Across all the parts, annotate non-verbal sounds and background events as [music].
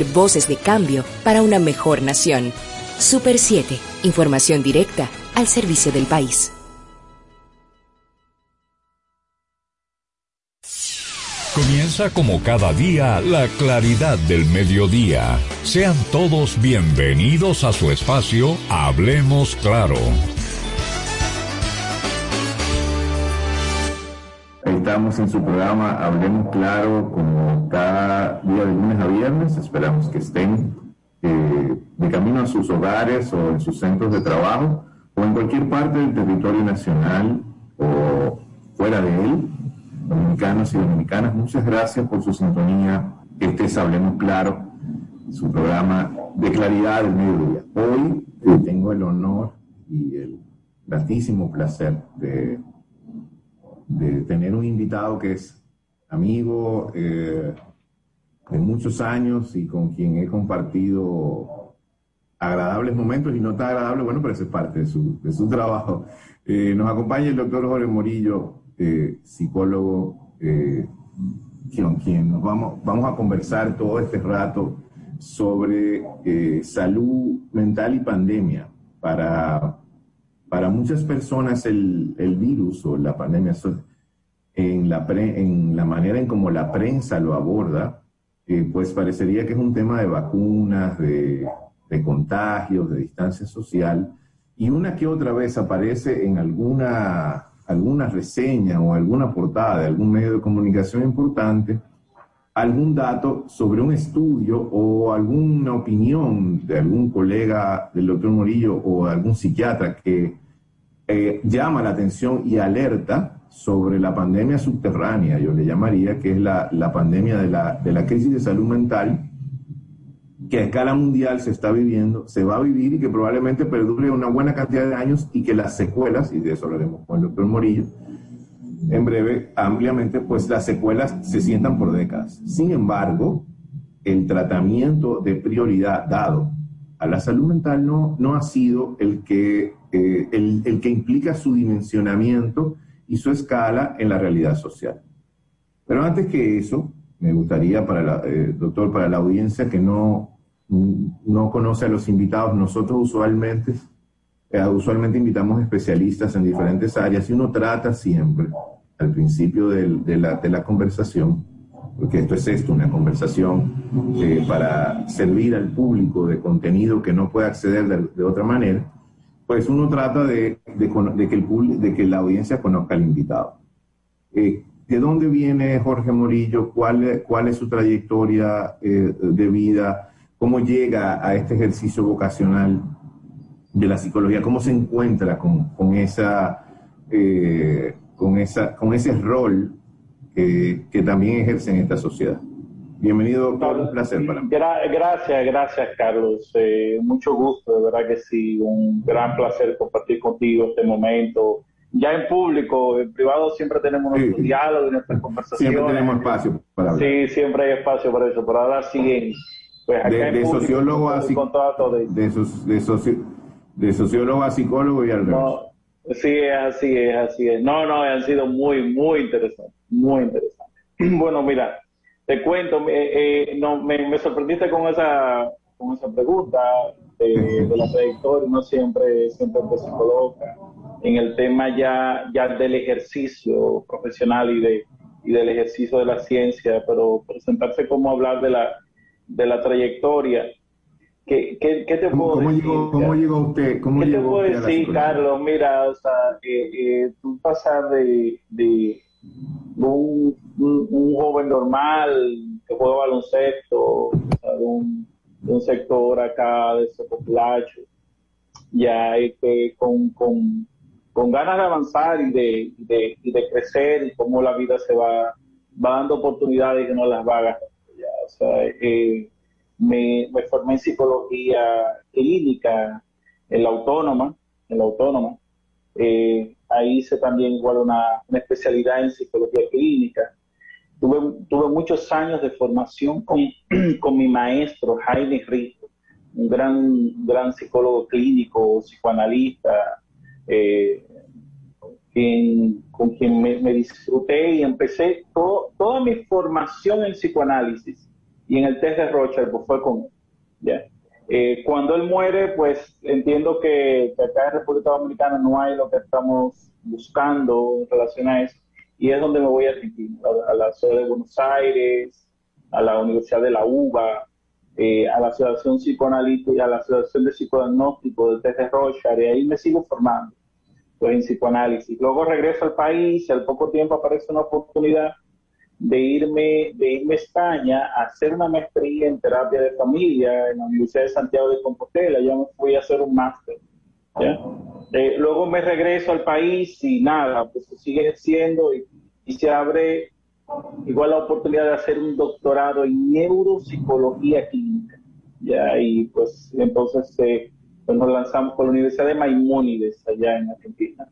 voces de cambio para una mejor nación. Super 7, información directa al servicio del país. Comienza como cada día la claridad del mediodía. Sean todos bienvenidos a su espacio Hablemos Claro. Estamos en su programa Hablemos Claro como cada día de lunes a viernes. Esperamos que estén eh, de camino a sus hogares o en sus centros de trabajo o en cualquier parte del territorio nacional o fuera de él dominicanos y dominicanas, muchas gracias por su sintonía. Este es Hablemos Claro, su programa de claridad del mediodía. Hoy eh, tengo el honor y el gratísimo placer de, de tener un invitado que es amigo eh, de muchos años y con quien he compartido agradables momentos y no tan agradables, bueno, pero eso es parte de su, de su trabajo. Eh, nos acompaña el doctor Jorge Morillo, eh, psicólogo, con quien nos vamos, vamos a conversar todo este rato sobre salud mental y pandemia. Para, para muchas personas el, el virus o la pandemia, en la, en la manera en como la prensa lo aborda, pues parecería que es un tema de vacunas, de, de contagios, de distancia social, y una que otra vez aparece en alguna alguna reseña o alguna portada de algún medio de comunicación importante, algún dato sobre un estudio o alguna opinión de algún colega del doctor Morillo o algún psiquiatra que eh, llama la atención y alerta sobre la pandemia subterránea, yo le llamaría, que es la, la pandemia de la, de la crisis de salud mental que a escala mundial se está viviendo, se va a vivir y que probablemente perdure una buena cantidad de años y que las secuelas, y de eso hablaremos con el doctor Morillo, en breve, ampliamente, pues las secuelas se sientan por décadas. Sin embargo, el tratamiento de prioridad dado a la salud mental no, no ha sido el que, eh, el, el, que implica su dimensionamiento y su escala en la realidad social. Pero antes que eso, me gustaría, para la, eh, doctor, para la audiencia que no, no conoce a los invitados, nosotros usualmente, eh, usualmente invitamos especialistas en diferentes áreas y uno trata siempre, al principio de, la, de la conversación, porque esto es esto, una conversación eh, para servir al público de contenido que no puede acceder de, otra manera, pues uno trata de, que, el de que la audiencia conozca al invitado. Eh, ¿De dónde viene Jorge Morillo? ¿Cuál, es su trayectoria de vida? cómo llega a este ejercicio vocacional de la psicología, cómo se encuentra con, eh, ese rol que, también ejerce en esta sociedad. Bienvenido, doctor, un placer para mí. gracias, gracias, Carlos. Eh, mucho gusto, de verdad que sí, un gran placer compartir contigo este momento. Ya en público, en privado siempre tenemos nuestros sí. diálogos y nuestras conversaciones. Siempre tenemos espacio para hablar. Sí, siempre hay espacio para eso, pero ahora sí pues de, de sociólogo a de, de, de, de, sociólogo a psicólogo y al no, sí, es así, es así. Es. No, no, han sido muy, muy interesantes, muy interesantes. [clears throat] Bueno, mira, te cuento, eh, no, me, me, sorprendiste con esa, con esa pregunta de, de la trayectoria, no siempre, siempre se coloca en el tema ya, ya del ejercicio profesional y, de, y del ejercicio de la ciencia, pero presentarse como hablar de la de la trayectoria. ¿Qué, qué, qué te puedo ¿Cómo decir? Llegó, ¿Cómo llegó usted? ¿Cómo ¿Qué llegó te puedo decir, Carlos? Mira, o sea, eh, eh, tú pasas de, de un, un, joven normal que juega baloncesto, de, un, sector acá de ese populacho, ya que con, con, con ganas de avanzar y de, de, y de crecer y cómo la vida se va, va dando oportunidades que no las va a o sea, eh, me, me, formé en psicología clínica en la autónoma, en la autónoma. Eh, ahí hice también igual una, especialidad en psicología clínica. Tuve, muchos años de formación con, [clears throat] con mi maestro Jaime Rico, un gran, gran psicólogo clínico, psicoanalista, eh, con quien me, me, disfruté y empecé todo, toda mi formación en psicoanálisis y en el test de Rocha pues fue con ¿ya? Eh, cuando él muere, pues entiendo que, acá en República Dominicana no hay lo que estamos buscando en relación a eso, y es donde me voy a Argentina, a, la ciudad de Buenos Aires, a la Universidad de la UBA, eh, a la Asociación Psicoanalítica, a la Asociación de Psicodiagnóstico de test de Rocha, y ahí me sigo formando pues, en psicoanálisis. Luego regreso al país y al poco tiempo aparece una oportunidad de irme, de irme a España a hacer una maestría en terapia de familia en la Universidad de Santiago de Compostela. Ya me fui a hacer un máster. Eh, luego me regreso al país y nada, pues sigue ejerciendo y, se abre igual la oportunidad de hacer un doctorado en neuropsicología clínica. ¿ya? Y pues entonces eh, pues nos lanzamos con la Universidad de Maimónides allá en Argentina.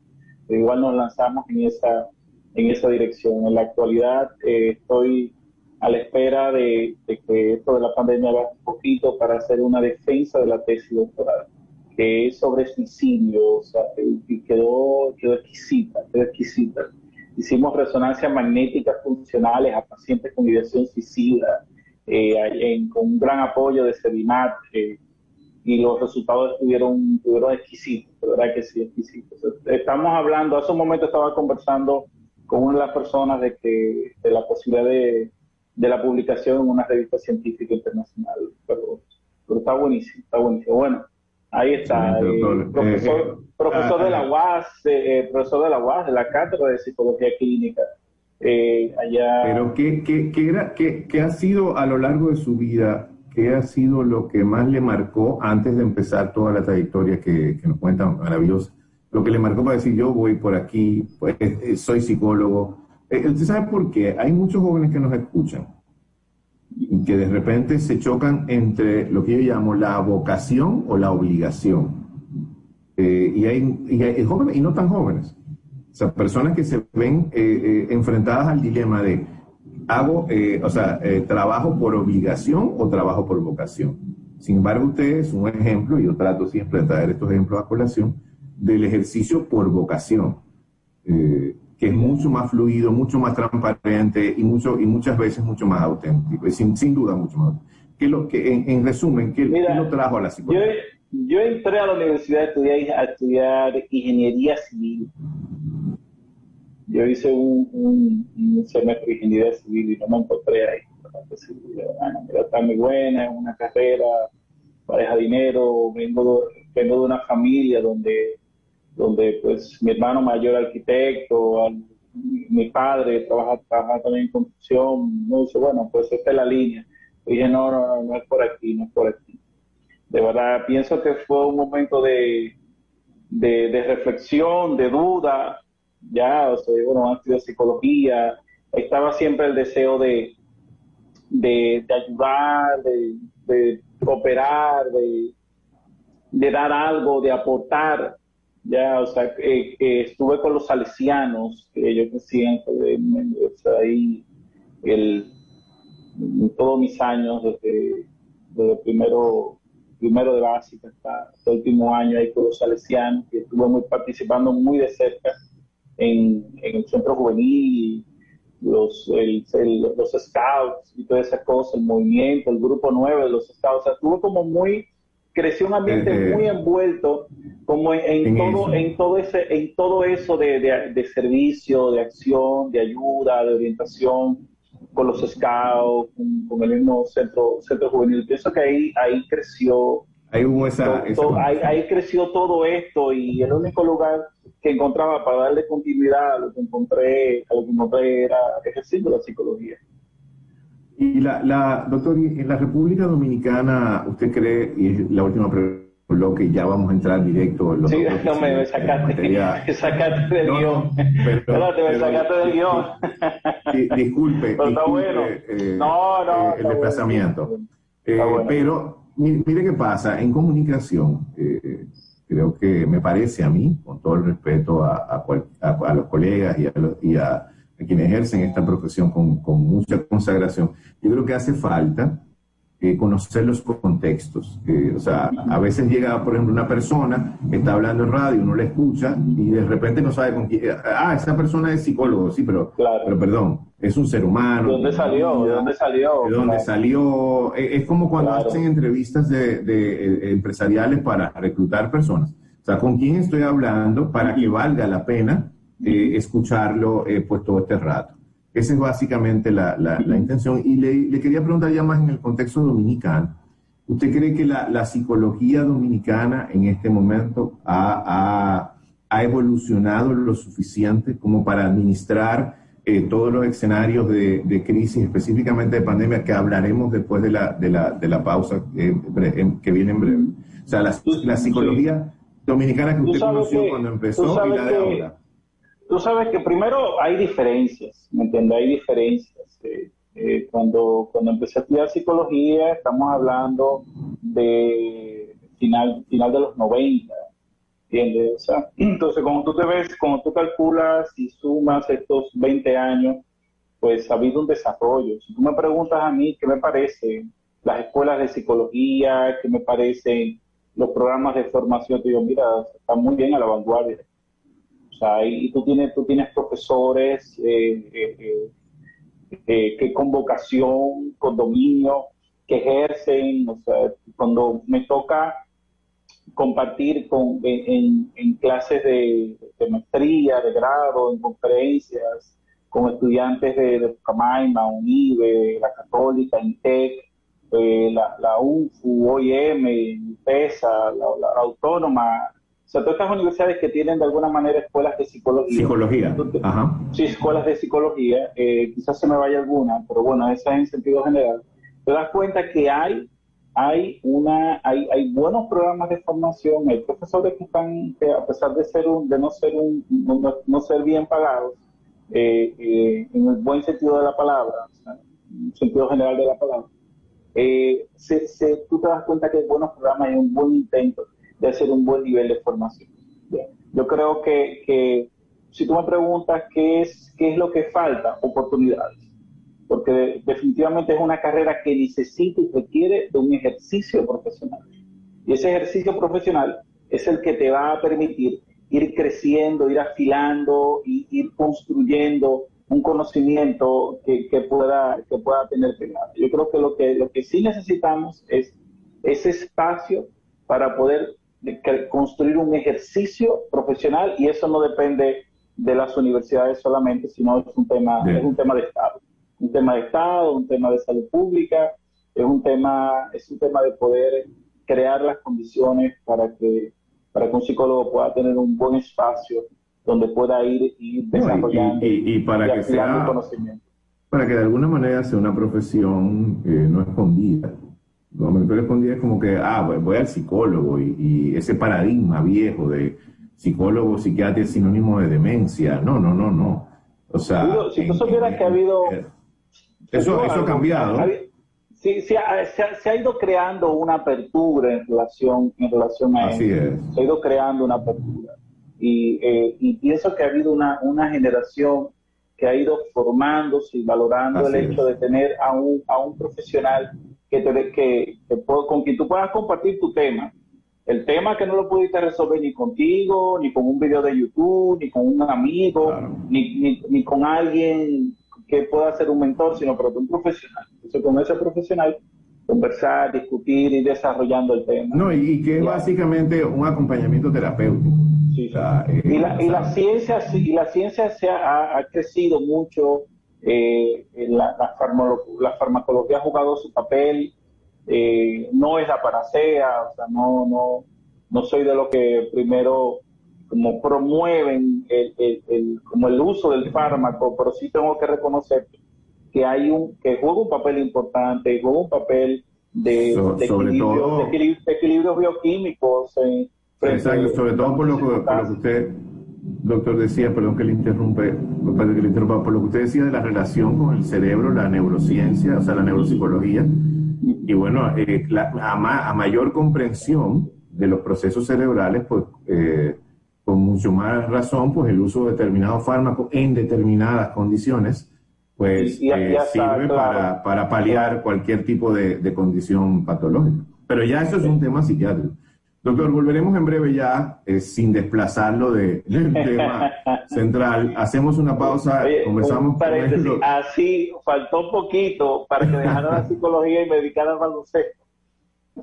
Igual nos lanzamos en esa en esa dirección. En la actualidad eh, estoy a la espera de, que esto de la pandemia baje un poquito para hacer una defensa de la tesis doctoral, que es sobre suicidio, o sea, y quedó, quedó exquisita, quedó exquisita. Hicimos resonancias magnéticas funcionales a pacientes con ideación suicida, eh, con un gran apoyo de Sedimat, eh, y los resultados estuvieron, estuvieron exquisitos, de verdad que sí, exquisitos. Estamos hablando, hace un momento estaba conversando con una de las personas de que de la posibilidad de, la publicación en una revista científica internacional. Pero, está buenísimo, está buenísimo. Bueno, ahí está. Eh, profesor, eh, profesor de la ah, UAS, eh, profesor de la UAS, de la Cátedra de Psicología Clínica. allá. Pero ¿qué, qué, qué, era, qué, qué ha sido a lo largo de su vida ¿qué ha sido lo que más le marcó antes de empezar toda la trayectoria que, que nos cuenta maravillosa? Lo que le marcó para decir yo voy por aquí, pues eh, soy psicólogo. Eh, ¿Usted sabe por qué? Hay muchos jóvenes que nos escuchan y que de repente se chocan entre lo que yo llamo la vocación o la obligación. Eh, y, hay, y, hay, jóvenes y no tan jóvenes. O sea, personas que se ven enfrentadas al dilema de hago, o sea, trabajo por obligación o trabajo por vocación. Sin embargo, usted es un ejemplo, y yo trato siempre de traer estos ejemplos a colación, del ejercicio por vocación, eh, que es mucho más fluido, mucho más transparente y, mucho, y muchas veces mucho más auténtico, y sin, sin duda mucho más ¿Qué lo que, en, resumen, ¿qué, lo trajo a la psicología? Yo, entré a la universidad a estudiar, a estudiar ingeniería civil. Yo hice un, un, semestre de ingeniería civil y no me encontré ahí. Bueno, está muy buena, es una carrera, pareja dinero, vengo, vengo de una familia donde donde pues mi hermano mayor arquitecto, mi padre trabaja, trabaja también en construcción, no bueno, pues esta es la línea. dije, no, no, no, no es por aquí, no es por aquí. De verdad, pienso que fue un momento de, de, reflexión, de duda, ya, o sea, bueno, de psicología, estaba siempre el deseo de, de, ayudar, de, de cooperar, de, de dar algo, de aportar ya, o sea, estuve con los salesianos, que ellos decían que ahí el, todos mis años, desde, desde primero, primero de básica hasta el último año ahí con los salesianos, que estuve muy participando muy de cerca en, el centro juvenil, los, los scouts y toda esa cosa, el movimiento, el grupo nuevo de los scouts, o sea, estuve como muy creció un ambiente eh, eh, muy envuelto como en, todo en todo ese en todo eso de, servicio de acción de ayuda de orientación con los scouts con, el mismo centro centro juvenil. Pienso que ahí ahí creció ahí hubo esa, ahí, creció todo esto y el único lugar que encontraba para darle continuidad a lo que encontré a lo que encontré era ejerciendo la psicología y la, la, doctor, en la República Dominicana, ¿usted cree, y es la última pregunta, que ya vamos a entrar directo en los Sí, no me sacaste, me sacaste del guion. No, me sacaste del guion. disculpe, pero está bueno. Eh, no, no, el desplazamiento. Eh, pero mire, qué pasa, en comunicación, eh, creo que me parece a mí, con todo el respeto a, a, a los colegas y a, y a quienes ejercen esta profesión con, con, mucha consagración. Yo creo que hace falta eh, conocer los contextos. o sea, a veces llega, por ejemplo, una persona que está hablando en radio, uno le escucha y de repente no sabe con quién. Ah, esa persona es psicólogo, sí, pero, pero perdón, es un ser humano. ¿De dónde salió? ¿De dónde salió? ¿De dónde salió? Es, como cuando hacen entrevistas de, de, empresariales para reclutar personas. O sea, ¿con quién estoy hablando para que valga la pena eh, escucharlo eh, pues todo este rato? Esa es básicamente la, la, intención. Y le, le, quería preguntar ya más en el contexto dominicano. ¿Usted cree que la, la psicología dominicana en este momento ha, ha, ha, evolucionado lo suficiente como para administrar eh, todos los escenarios de, de, crisis, específicamente de pandemia, que hablaremos después de la, de la, de la pausa eh, que viene en breve? O sea, la, la psicología dominicana que usted conoció cuando empezó y la de ahora tú sabes que primero hay diferencias, ¿me entiendes? Hay diferencias. Eh, eh, cuando, cuando empecé a estudiar psicología, estamos hablando de final, final de los 90, ¿entiendes? O sea, [clears throat] entonces, como tú te ves, como tú calculas y sumas estos 20 años, pues ha habido un desarrollo. Si tú me preguntas a mí qué me parecen las escuelas de psicología, qué me parecen los programas de formación, te digo, mira, están muy bien a la vanguardia y tú tienes, tú tienes profesores eh, eh, eh, que con vocación, con dominio, que ejercen, o sea, cuando me toca compartir con, en, clases de, maestría, de grado, en conferencias, con estudiantes de, de Camaima, UNIBE, la Católica, INTEC, la, la UFU, OIM, PESA, la Autónoma, o sea, todas estas universidades que tienen de alguna manera escuelas de psicología. Psicología. Ajá. Sí, escuelas de psicología. Eh, quizás se me vaya alguna, pero bueno, esa es en sentido general. Te das cuenta que hay, hay, una, hay, hay buenos programas de formación, hay profesores que están, que a pesar de, ser un, de no, ser un, no, ser bien pagados, eh, eh, en el buen sentido de la palabra, en el sentido general de la palabra, se, se, tú te das cuenta que hay buenos programas y un buen intento de hacer un buen nivel de formación. Yo creo que, que, si tú me preguntas qué es, qué es lo que falta, oportunidades. Porque definitivamente es una carrera que necesita y requiere de un ejercicio profesional. Y ese ejercicio profesional es el que te va a permitir ir creciendo, ir afilando, y ir construyendo un conocimiento que, pueda, que pueda tener. Yo creo que lo, que lo que sí necesitamos es ese espacio para poder de construir un ejercicio profesional y eso no depende de las universidades solamente, sino es un tema, es un tema de Estado. Un tema de Estado, un tema de salud pública, es un tema, es un tema de poder crear las condiciones para que, para que un psicólogo pueda tener un buen espacio donde pueda ir y desarrollando y, para que sea conocimiento. Para que de alguna manera sea una profesión eh, no escondida lo que respondía es como que, ah, voy, al psicólogo y, ese paradigma viejo de psicólogo, psiquiatra es sinónimo de demencia. No, no, no, no. O sea, si tú supieras que ha habido... Eso, eso ha cambiado. Sí, se ha, se, ha, ido creando una apertura en relación, en relación a Así Es. Se ha ido creando una apertura. Y, eh, y pienso que ha habido una, una generación que ha ido formándose y valorando el hecho de tener a un, a un profesional que, te, que, con quien tú puedas compartir tu tema. El tema que no lo pudiste resolver ni contigo, ni con un video de YouTube, ni con un amigo, ni, ni, con alguien que pueda ser un mentor, sino pero un profesional. Entonces, con ese profesional, conversar, discutir y desarrollando el tema. No, y, que es básicamente un acompañamiento terapéutico. Sí, eh, y, la, y, la, ciencia, y la ciencia se ha, ha crecido mucho eh, la, la, farmacología ha jugado su papel, eh, no es la paracea, o sea, no, no, no soy de lo que primero como promueven el, el, como el uso del fármaco, pero sí tengo que reconocer que hay un, que juega un papel importante, juega un papel de, de, equilibrio, bioquímicos. sobre todo por lo, por lo que usted doctor decía, perdón que le interrumpe, que le interrumpa, por lo que usted decía de la relación con el cerebro, la neurociencia, o sea, la neuropsicología, y bueno, eh, a, mayor comprensión de los procesos cerebrales, pues eh, con mucho más razón, pues el uso de determinados fármacos en determinadas condiciones, pues eh, sirve para, para, paliar cualquier tipo de, de, condición patológica. Pero ya eso es un tema psiquiátrico. Doctor, volveremos en breve ya, eh, sin desplazarlo de, [laughs] del tema [laughs] central. Hacemos una pausa, conversamos con Así, faltó poquito para que dejara la [laughs] psicología y me dedicara al baloncesto.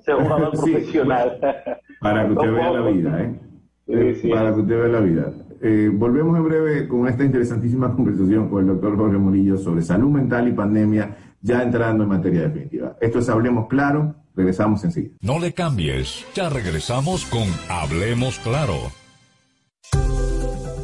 Ser jugador profesional. para que usted vea la vida, ¿eh? eh para que usted vea la vida. Eh, volvemos en breve con esta interesantísima conversación con el doctor Jorge Murillo sobre salud mental y pandemia, ya entrando en materia definitiva. Esto es Hablemos Claro Regresamos enseguida. No le cambies. Ya regresamos con Hablemos Claro.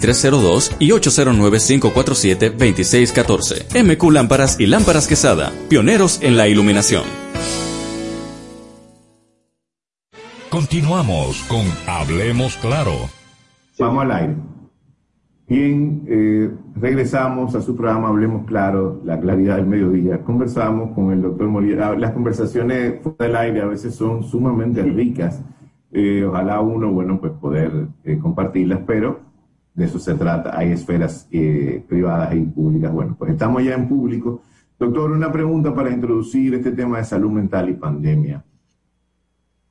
2302 y 809-547-2614. MQ Lámparas y Lámparas Quesada, pioneros en la iluminación. Continuamos con Hablemos Claro. Vamos al aire. Bien, eh, regresamos a su programa Hablemos Claro, la claridad del mediodía. Conversamos con el doctor Molina. Las conversaciones fuera del aire a veces son sumamente ricas. Eh, ojalá uno, bueno, pues poder eh, compartirlas, pero de eso se trata. Hay esferas eh, privadas y públicas. Bueno, pues estamos ya en público. Doctor, una pregunta para introducir este tema de salud mental y pandemia.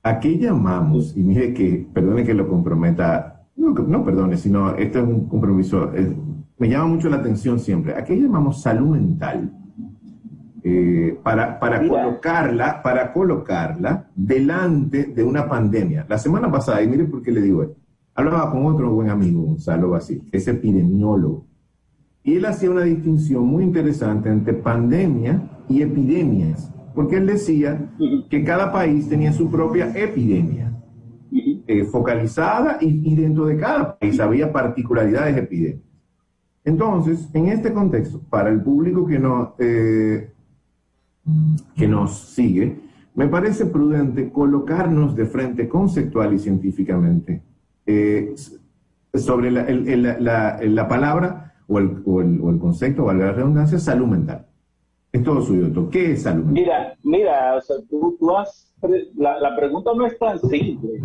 ¿A qué llamamos? Y mire que, perdone que lo comprometa, no, no perdone, sino este es un compromiso, me llama mucho la atención siempre. ¿A qué llamamos salud mental? Eh, para, para colocarla, para colocarla delante de una pandemia. La semana pasada, y mire por qué le digo esto, Hablaba con otro buen amigo, Gonzalo Basí, es epidemiólogo. Y él hacía una distinción muy interesante entre pandemia y epidemias, porque él decía que cada país tenía su propia epidemia eh, focalizada y, dentro de cada país había particularidades epidémicas. Entonces, en este contexto, para el público que, no, eh, que nos sigue, me parece prudente colocarnos de frente conceptual y científicamente eh, sobre la, la, palabra o el, o, el, concepto, valga la redundancia, salud mental. Es todo suyo, ¿Qué es salud mental? Mira, mira, o tú, has, la, pregunta no es tan simple,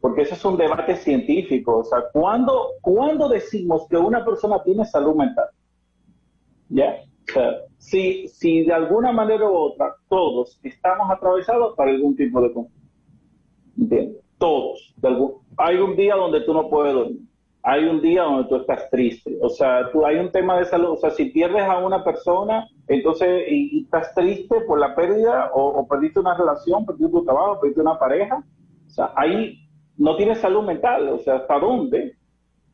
porque eso es un debate científico. O sea, ¿cuándo, ¿cuándo decimos que una persona tiene salud mental? ¿Ya? O sea, si, si de alguna manera u otra todos estamos atravesados por algún tipo de conflicto. Todos. Hay un día donde tú no puedes dormir, hay un día donde tú estás triste, o sea, tú hay un tema de salud, o sea, si pierdes a una persona, entonces, y, estás triste por la pérdida, o, perdiste una relación, perdiste tu trabajo, perdiste una pareja, o sea, ahí no tienes salud mental, o sea, ¿hasta dónde?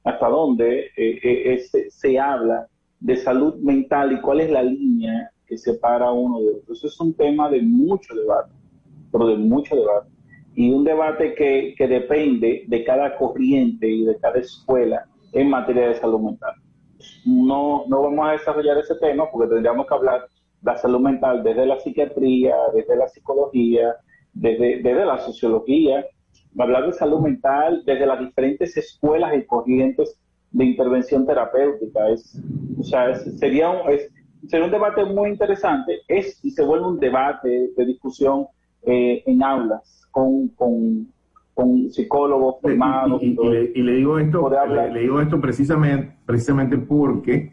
¿Hasta dónde eh, eh, se habla de salud mental y cuál es la línea que separa uno de otro? Eso es un tema de mucho debate, pero de mucho debate y un debate que, que, depende de cada corriente y de cada escuela en materia de salud mental. No, no vamos a desarrollar ese tema porque tendríamos que hablar de la salud mental desde la psiquiatría, desde la psicología, desde, desde la sociología, hablar de salud mental desde las diferentes escuelas y corrientes de intervención terapéutica. Es, o sea, sería, un, sería un debate muy interesante es, y se vuelve un debate de discusión eh, en aulas con, con, con psicólogos formados. Y, le, digo esto, le, digo esto precisamente, precisamente porque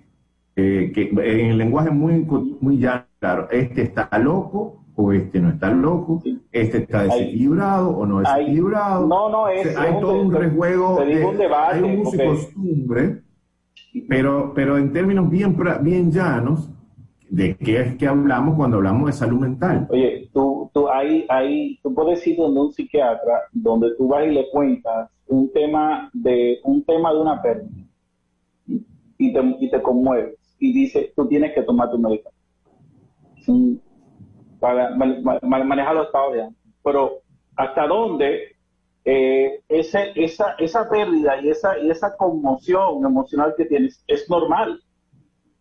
eh, que en el lenguaje muy, muy llano, claro, este está loco o este no está loco, este está desequilibrado o no desequilibrado. no, no, es, hay todo un rejuego, un debate, hay un uso y costumbre, pero, pero en términos bien, bien llanos, ¿de qué es que hablamos cuando hablamos de salud mental? Oye, tú, tú, ahí, ahí, tú puedes ir donde un psiquiatra, donde tú vas y le cuentas un tema de, un tema de una pérdida y te, y te conmueves y dice, tú tienes que tomar tu medicamento. Para manejar los estados de ánimo. Pero hasta dónde eh, ese, esa, esa pérdida y esa, y esa conmoción emocional que tienes es normal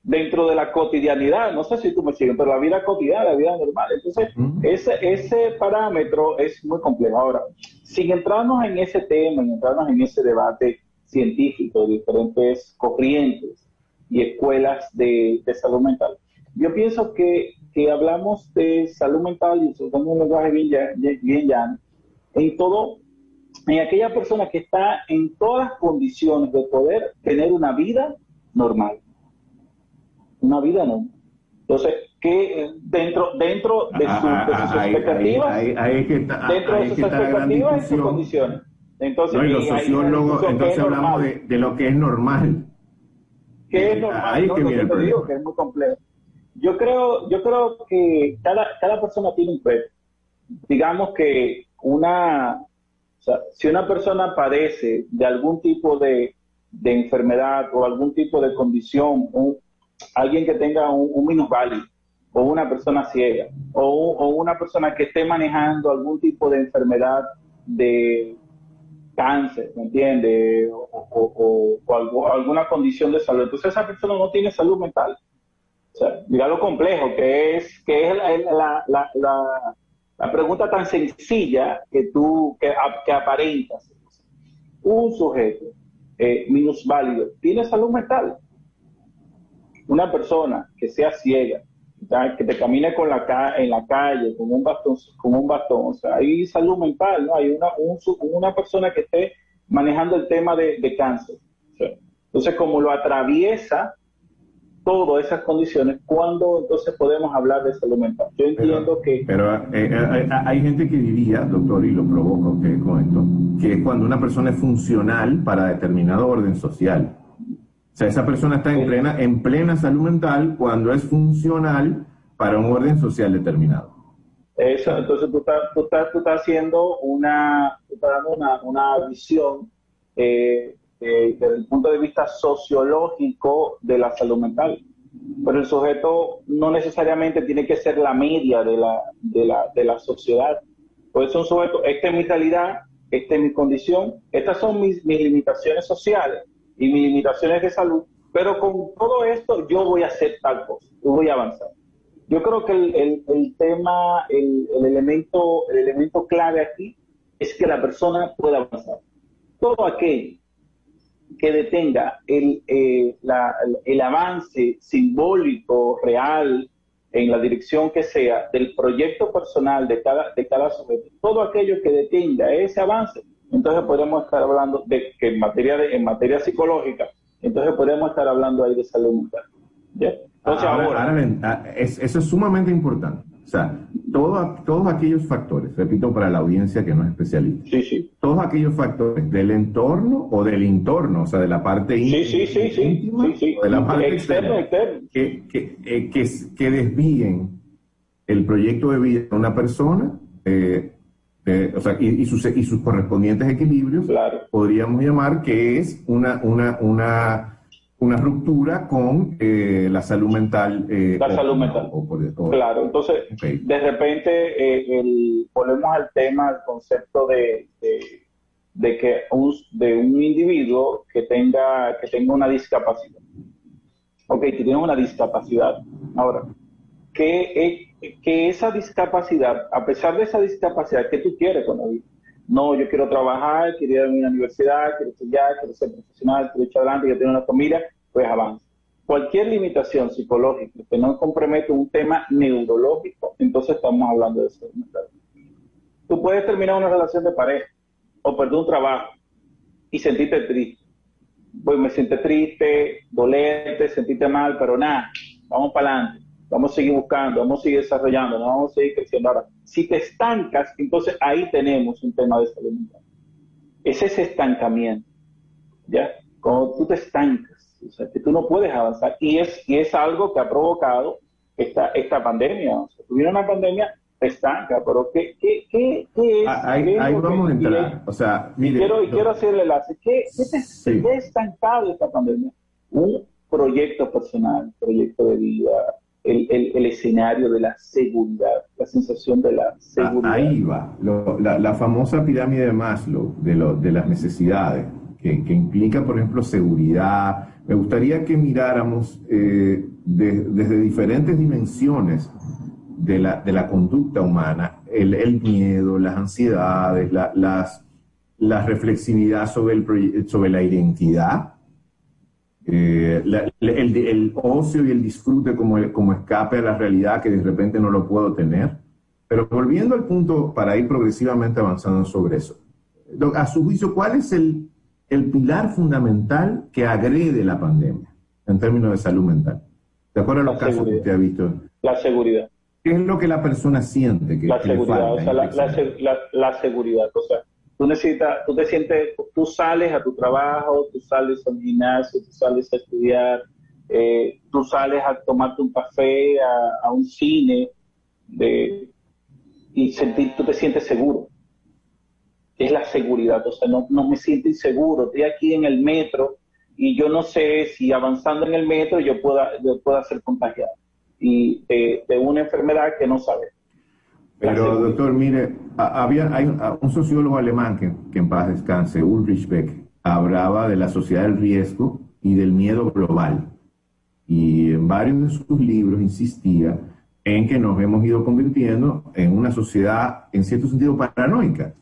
dentro de la cotidianidad. No sé si tú me sigues, pero la vida cotidiana, la vida normal. Entonces, ese, ese parámetro es muy complejo. Ahora, sin entrarnos en ese tema, sin entrarnos en ese debate científico de diferentes corrientes, y escuelas de, salud mental. Yo pienso que, que, hablamos de salud mental y usando un lenguaje bien, bien llano, en todo, en aquella persona que está en todas las condiciones de poder tener una vida normal. Una vida normal. Entonces, que dentro, dentro de, sus expectativas, dentro de sus expectativas y sus condiciones. Entonces, los sociólogos, entonces hablamos de, de, lo que es normal que es normal, ¿no? te digo que es muy complejo. Yo creo, yo creo que cada, cada persona tiene un peso. Digamos que una, o sea, si una persona padece de algún tipo de, de enfermedad o algún tipo de condición, alguien que tenga un, un minusválido, o una persona ciega, o, una persona que esté manejando algún tipo de enfermedad de, cáncer, ¿me entiende? O, algo, alguna condición de salud. Entonces esa persona no tiene salud mental. O sea, mira lo complejo que es, que es la pregunta tan sencilla que tú, que, que aparentas. Un sujeto eh, minusválido tiene salud mental. Una persona que sea ciega, que te camine con la en la calle con un bastón, con un bastón, o sea, hay salud mental, ¿no? Hay una, una persona que esté manejando el tema de, cáncer. Entonces, como lo atraviesa todas esas condiciones, ¿cuándo entonces podemos hablar de salud mental? Yo entiendo que... Pero eh, eh, hay gente que diría, doctor, y lo provoca usted con esto, que es cuando una persona es funcional para determinado orden social. O sea, esa persona está en plena, en plena salud mental cuando es funcional para un orden social determinado. Eso, entonces tú estás, tú estás, tú estás haciendo una, estás dando una, una visión eh, eh, desde el punto de vista sociológico de la salud mental. Pero el sujeto no necesariamente tiene que ser la media de la, de la, de la sociedad. Puede ser un sujeto, esta es mi calidad, esta es mi condición, estas son mis, mis limitaciones sociales y mis limitaciones de salud, pero con todo esto yo voy a hacer tal cosa, yo voy a avanzar. Yo creo que el, el, tema, el, el, elemento, el elemento clave aquí es que la persona pueda avanzar. Todo aquel que detenga el, eh, la, el avance simbólico, real, en la dirección que sea del proyecto personal de cada, de cada sujeto, todo aquello que detenga ese avance entonces podemos estar hablando de que en materia, de, en materia psicológica, entonces podemos estar hablando ahí de salud mental. Entonces ahora, ah, eso es sumamente importante. O sea, todos aquellos factores, repito para la audiencia que no es especialista, sí, sí. todos aquellos factores del entorno o del entorno, o sea, de la parte sí, íntima o de la parte externa, Que, que, eh, que, que, desvíen el proyecto de vida de una persona, eh, o sea, y, sus, y sus correspondientes equilibrios, podríamos llamar que es una, una, una, una ruptura con eh, la salud mental. Eh, la salud mental. claro, entonces, de repente eh, el, volvemos al tema, al concepto de, de, que un, de un individuo que tenga, que tenga una discapacidad. Ok, que tiene una discapacidad. Ahora, ¿qué, que esa discapacidad, a pesar de esa discapacidad, ¿qué tú quieres con la vida? No, yo quiero trabajar, quiero ir a una universidad, quiero estudiar, quiero ser profesional, quiero echar adelante, quiero tener una familia, pues avanza. Cualquier limitación psicológica que no compromete un tema neurológico, entonces estamos hablando de salud mental. Tú puedes terminar una relación de pareja o perder un trabajo y sentirte triste. pues me siento triste, dolente, sentiste mal, pero nada, vamos para adelante, vamos a seguir buscando, vamos a seguir desarrollando, vamos a seguir creciendo. Ahora, si te estancas, entonces ahí tenemos un tema de salud mental. Es ese estancamiento, ¿ya? Cuando tú te estancas, o sea, que tú no puedes avanzar, y es, y es algo que ha provocado esta, esta pandemia. O sea, tuvieron una pandemia estanca, pero ¿qué, qué, qué, qué es? Ah, ahí, ahí vamos a entrar. O sea, mire, quiero, y quiero hacerle enlace. ¿Qué, qué te, sí. ¿qué estancado esta pandemia? Un proyecto personal, proyecto de vida, el, el, el, escenario de la seguridad, la sensación de la Ah, seguridad. Ahí va, lo, la, la, famosa pirámide de Maslow, de, lo, de las necesidades, que, que, implica, por ejemplo, seguridad. Me gustaría que miráramos eh, de, desde diferentes dimensiones de la, de la conducta humana, el, el miedo, las ansiedades, la, las, la reflexividad sobre, el, sobre la identidad, eh, la, el, el, ocio y el disfrute como, como escape a la realidad que de repente no lo puedo tener. Pero volviendo al punto para ir progresivamente avanzando sobre eso, a su juicio, ¿cuál es el, el pilar fundamental que agrede la pandemia en términos de salud mental? De acuerdo a los La casos seguridad. que usted ha visto. La seguridad. ¿Qué es lo que la persona siente? Que, la que le seguridad, falta o sea, la, la- la seguridad, o sea, tú necesitas, tú te sientes, tú sales a tu trabajo, tú sales al gimnasio, tú sales a estudiar, eh, tú sales a tomarte un café, a, un cine, de, y sentir, tú te sientes seguro. Es la seguridad, o sea, no, no me siento inseguro, estoy aquí en el metro y yo no sé si avanzando en el metro yo pueda, yo pueda ser contagiado y eh, de una enfermedad que no sabe. Pero, doctor, mire, había, hay un, sociólogo alemán que, que en paz descanse, Ulrich Beck, hablaba de la sociedad del riesgo y del miedo global. Y en varios de sus libros insistía en que nos hemos ido convirtiendo en una sociedad, en cierto sentido, paranoica.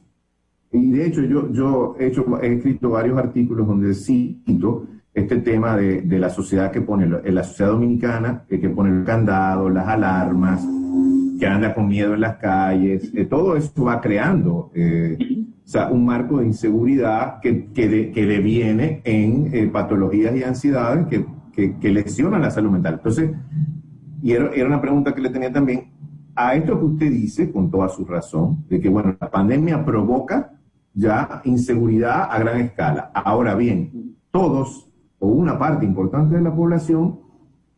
Y de hecho, yo, yo he, hecho, he escrito varios artículos donde cito este tema de, de la sociedad que pone, la sociedad dominicana, que, que pone el candado, las alarmas, que anda con miedo en las calles, eh, todo esto va creando eh, o sea, un marco de inseguridad que, que, de- que deviene en eh, patologías y ansiedades que, que, que lesionan la salud mental. Entonces, y era, era una pregunta que le tenía también, a esto que usted dice, con toda su razón, de que, bueno, la pandemia provoca ya inseguridad a gran escala. Ahora bien, todos o una parte importante de la población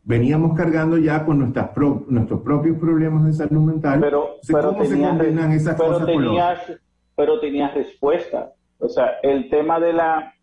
veníamos cargando ya con nuestras pro- nuestros propios problemas de salud mental. pero, pero ¿Cómo se tenías, combinan esas pero cosas con tenías, pero tenías respuesta. O sea, el tema de la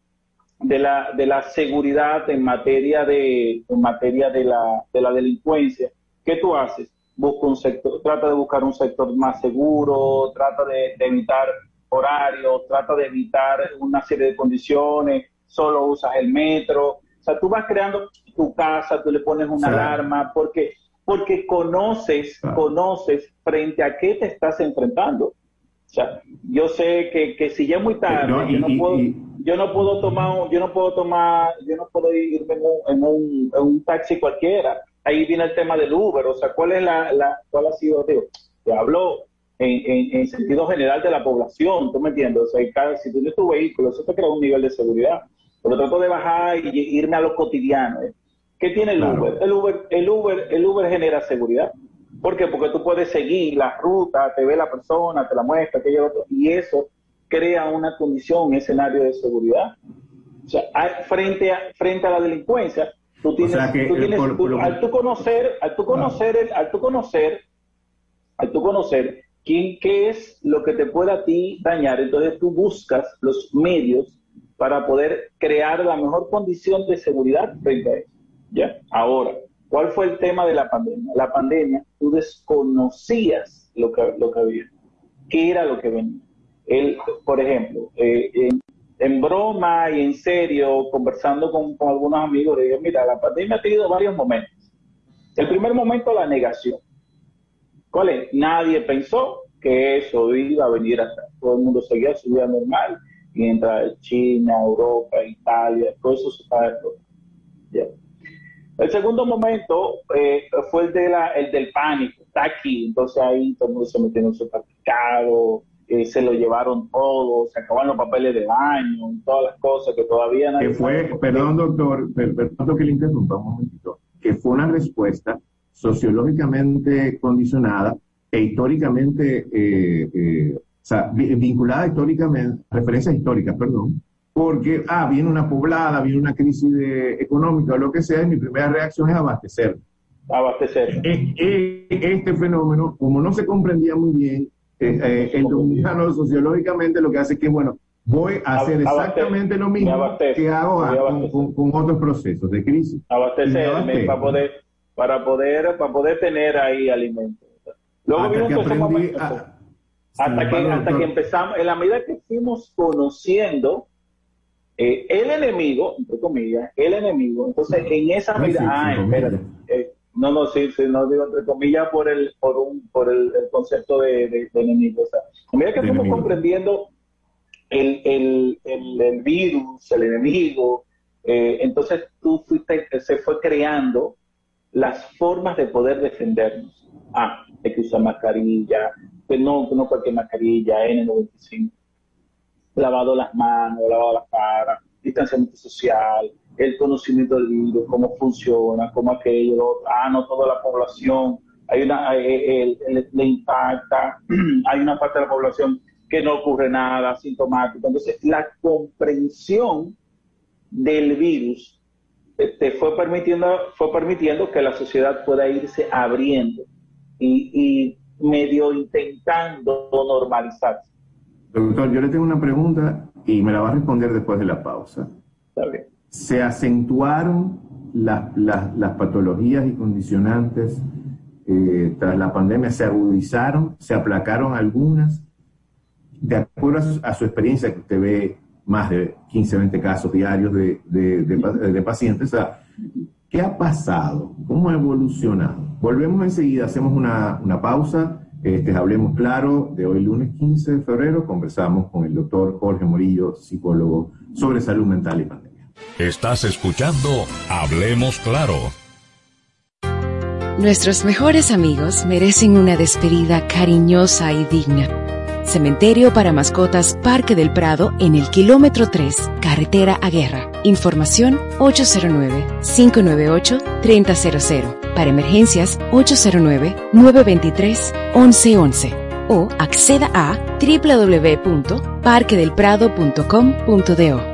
de la de la seguridad en materia de en materia de la de la delincuencia, ¿qué tú haces? Busca un sector, trata de buscar un sector más seguro, trata de, de evitar horarios, trata de evitar una serie de condiciones, solo usas el metro, o sea, tú vas creando tu casa, tú le pones una Claro. alarma, porque porque conoces, Claro. conoces frente a qué te estás enfrentando. O sea, yo sé que, que si ya es muy tarde, No, y- yo, no puedo, y- yo no puedo tomar, un- yo no puedo tomar, yo no puedo irme en un, en un, en un taxi cualquiera. Ahí viene el tema del Uber, o sea, ¿cuál es la, la cuál ha sido, digo, te hablo en, en, en sentido general de la población, ¿tú me entiendes? O sea, cada, si tú tienes tu vehículo, eso te crea un nivel de seguridad. Pero trato de bajar y irme a lo cotidiano. ¿eh? ¿Qué tiene el Claro. Uber? El Uber, el Uber, el Uber genera seguridad. ¿Por qué? Porque tú puedes seguir la ruta, te ve la persona, te la muestra, aquello otro, y eso crea una condición, un escenario de seguridad. O sea, hay- frente a, frente a la delincuencia, tú tienes, sea que, tú eh, tienes- por- por tú- lo que- al tú conocer, al tú conocer, el- al tú conocer, al tú conocer quién, qué es lo que te puede a ti dañar, entonces tú buscas los medios para poder crear la mejor condición de seguridad frente a eso. ¿ya? Ahora, ¿cuál fue el tema de la pandemia? La pandemia, tú desconocías lo que, lo que había, qué era lo que venía. El, por ejemplo, eh, en, broma y en serio, conversando con, con algunos amigos, le digo, mira, la pandemia ha tenido varios momentos. El primer momento, la negación. ¿Cuál es? Nadie pensó que eso iba a venir hasta. Todo el mundo seguía su vida normal, mientras China, Europa, Italia, todo eso se estaba explotando. Ya. El segundo momento eh, fue el, de la, el del pánico, está aquí, entonces ahí todo el mundo se metió en el supermercado, eh, se lo llevaron todo, se acabaron los papeles de baño, todas las cosas que todavía nadie Que fue, perdón doctor, perdón que le interrumpa un momentito, que fue una respuesta sociológicamente condicionada e históricamente, eh, eh, sea, vinculada históricamente, referencias históricas, perdón, porque, ah, viene una poblada, viene una crisis económica o lo que sea, y mi primera reacción es abastecer. Abastecer. este fenómeno, como no se comprendía muy bien, eh, eh, el dominicano sociológicamente lo que hace es que, bueno, voy a hacer exactamente lo mismo que hago con, otros procesos de crisis. Abastecerme para poder, para poder, para poder tener ahí alimentos. Luego hasta que, aprendí hasta, que, hasta que empezamos, en la medida que fuimos conociendo eh, el enemigo, entre comillas, el enemigo, entonces en esa medida, ah, espérate, no, no, sí, sí, no digo entre comillas por el, por un, por el, concepto de, de, enemigo. O sea, a medida que estamos comprendiendo el, el, el, virus, el enemigo, eh, entonces tú fuiste, se fue creando las formas de poder defendernos. Ah, hay que usar mascarilla, que no, no cualquier mascarilla, N95, lavado las manos, lavado la cara, distanciamiento social, el conocimiento del virus, cómo funciona, cómo aquello, ah, no toda la población, hay una, eh, eh, le impacta, [clears throat] hay una parte de la población que no ocurre nada, sintomático. Entonces, la comprensión del virus te este, fue permitiendo, fue permitiendo que la sociedad pueda irse abriendo. Y medio intentando normalizarse. Doctor, yo le tengo una pregunta y me la va a responder después de la pausa. Está bien se acentuaron las patologías y condicionantes eh, tras la pandemia, se agudizaron, se aplacaron algunas. De acuerdo a su, experiencia, que usted ve más de 15, 20 casos diarios de, pacientes, ¿qué ha pasado? ¿Cómo ha evolucionado? Volvemos enseguida, hacemos una, pausa. Este, hablemos claro, de hoy lunes 15 de febrero conversamos con el doctor Jorge Morillo, psicólogo, sobre salud mental y pandemia. Estás escuchando Hablemos Claro. Nuestros mejores amigos merecen una despedida cariñosa y digna. Cementerio para mascotas Parque del Prado en el kilómetro 3, carretera a guerra. Información 809-598-3000. Para emergencias 809-923-1111. O acceda a www.parquedelprado.com.do.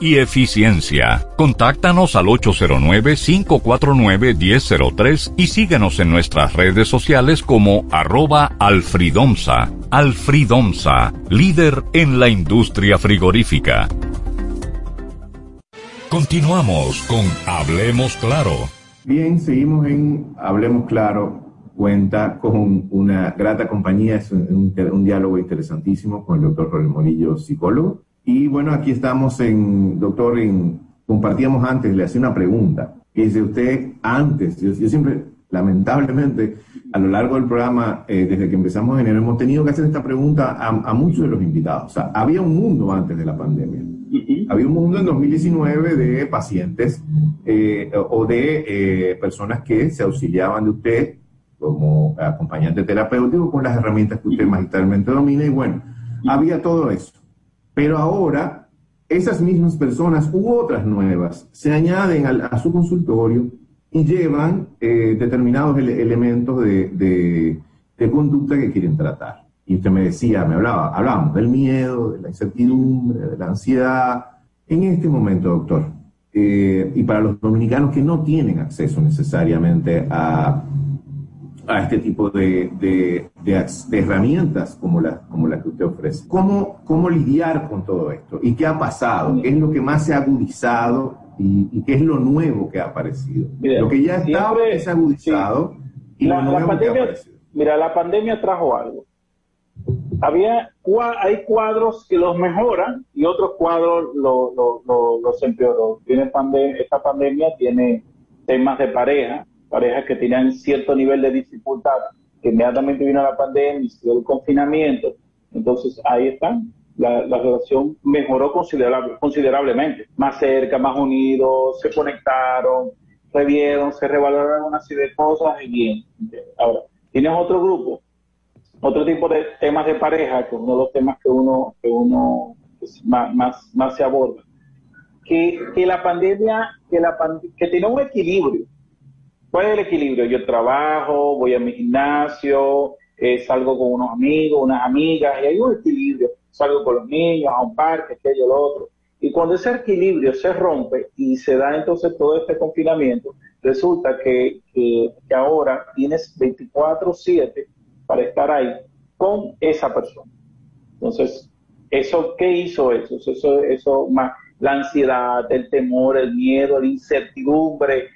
y eficiencia. Contáctanos al 809-549-1003 y síguenos en nuestras redes sociales como arroba alfridomsa. Alfridomsa, líder en la industria frigorífica. Continuamos con Hablemos Claro. Bien, seguimos en Hablemos Claro. Cuenta con una grata compañía, es un, diálogo interesantísimo con el doctor Rolando Morillo, psicólogo. Y bueno, aquí estamos en, doctor, en compartíamos antes, le hacía una pregunta, que dice usted antes, yo, siempre, lamentablemente, a lo largo del programa, eh, desde que empezamos en enero, hemos tenido que hacer esta pregunta a, muchos de los invitados. O sea, había un mundo antes de la pandemia. Había un mundo en 2019 de pacientes eh, o de eh, personas que se auxiliaban de usted como acompañante terapéutico con las herramientas que usted magistralmente domina y bueno, había todo eso. Pero ahora esas mismas personas u otras nuevas se añaden a, su consultorio y llevan eh, determinados elementos de, conducta que quieren tratar. Y usted me decía, me hablaba, hablábamos del miedo, de la incertidumbre, de la ansiedad. En este momento, doctor, eh, y para los dominicanos que no tienen acceso necesariamente a a este tipo de, de, herramientas como la, como la que usted ofrece. ¿Cómo, ¿Cómo lidiar con todo esto? ¿Y qué ha pasado? ¿Qué es lo que más se ha agudizado y, qué es lo nuevo que ha aparecido? lo que ya estaba es agudizado y lo nuevo que ha aparecido. mira, la pandemia trajo algo. Había, hay cuadros que los mejoran y otros cuadros los empeoró. Tiene esta pandemia tiene temas de pareja, parejas que tenían cierto nivel de dificultad, que inmediatamente vino la pandemia, el confinamiento. Entonces ahí están, la, relación mejoró considerable, considerablemente. Más cerca, más unidos, se conectaron, revieron, se revaloraron una serie de cosas y bien. Ahora, tienes otro grupo, otro tipo de temas de pareja, que es uno de los temas que uno, que uno pues, más, más, más se aborda. Que, que la pandemia, que, la que tiene un equilibrio. ¿Cuál es el equilibrio? Yo trabajo, voy a mi gimnasio, eh, salgo con unos amigos, unas amigas, y hay un equilibrio salgo con los niños a un parque, aquello, lo otro. Y cuando ese equilibrio se rompe y se da entonces todo este confinamiento, resulta que, que, ahora tienes 24/7 para estar ahí con esa persona. Entonces, ¿eso qué hizo eso? Eso, eso más la ansiedad, el temor, el miedo, la incertidumbre,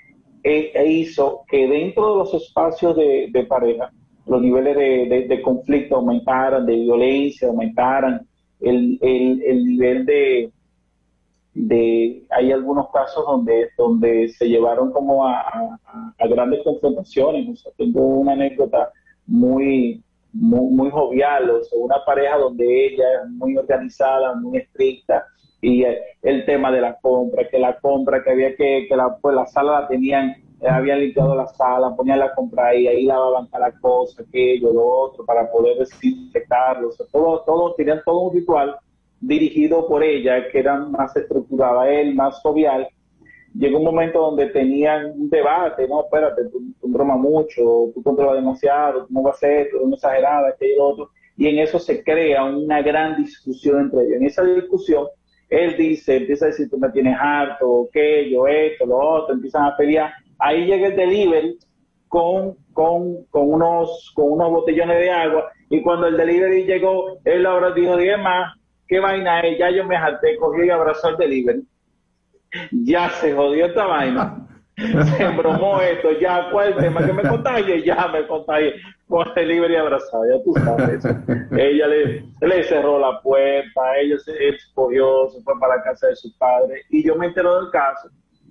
e, hizo que dentro de los espacios de, pareja los niveles de, conflicto aumentaran, de violencia aumentaran, el, el, el nivel de, de, hay algunos casos donde, donde se llevaron como a, grandes confrontaciones. tengo una anécdota muy, muy, jovial, o sea, una pareja donde ella es muy organizada, muy estricta, y el tema de la compra, que la compra, que había que, que la, pues la sala la tenían habían limpiado la sala, ponían la compra ahí, ahí lavaban cada cosa, aquello, lo otro, para poder desinfectarlo. O sea, todo, todo, tenían todo un ritual dirigido por ella, que era más estructurada, él más jovial. Llegó un momento donde tenían un debate, no, espérate, tú, tú bromas mucho, tú controlas demasiado, tú no vas a hacer, tú no exagerada, aquello, lo otro. Y en eso se crea una gran discusión entre ellos. En esa discusión, él dice, empieza a decir, tú me tienes harto, aquello, esto, lo otro, empiezan a pelear ahí llega el delivery con, con, con, unos, con unos botellones de agua y cuando el delivery llegó, él ahora dijo, dije qué vaina es, ya yo me jalté, cogí y abrazó al delivery. [laughs] Ya se jodió esta vaina. [laughs] Se embromó esto, ya, ¿cuál tema? Que me contagie, ya me contagie. Con el delivery abrazado, ya tú sabes. ella le, le cerró la puerta, ella se escogió, se fue para la casa de su padre y yo me entero del caso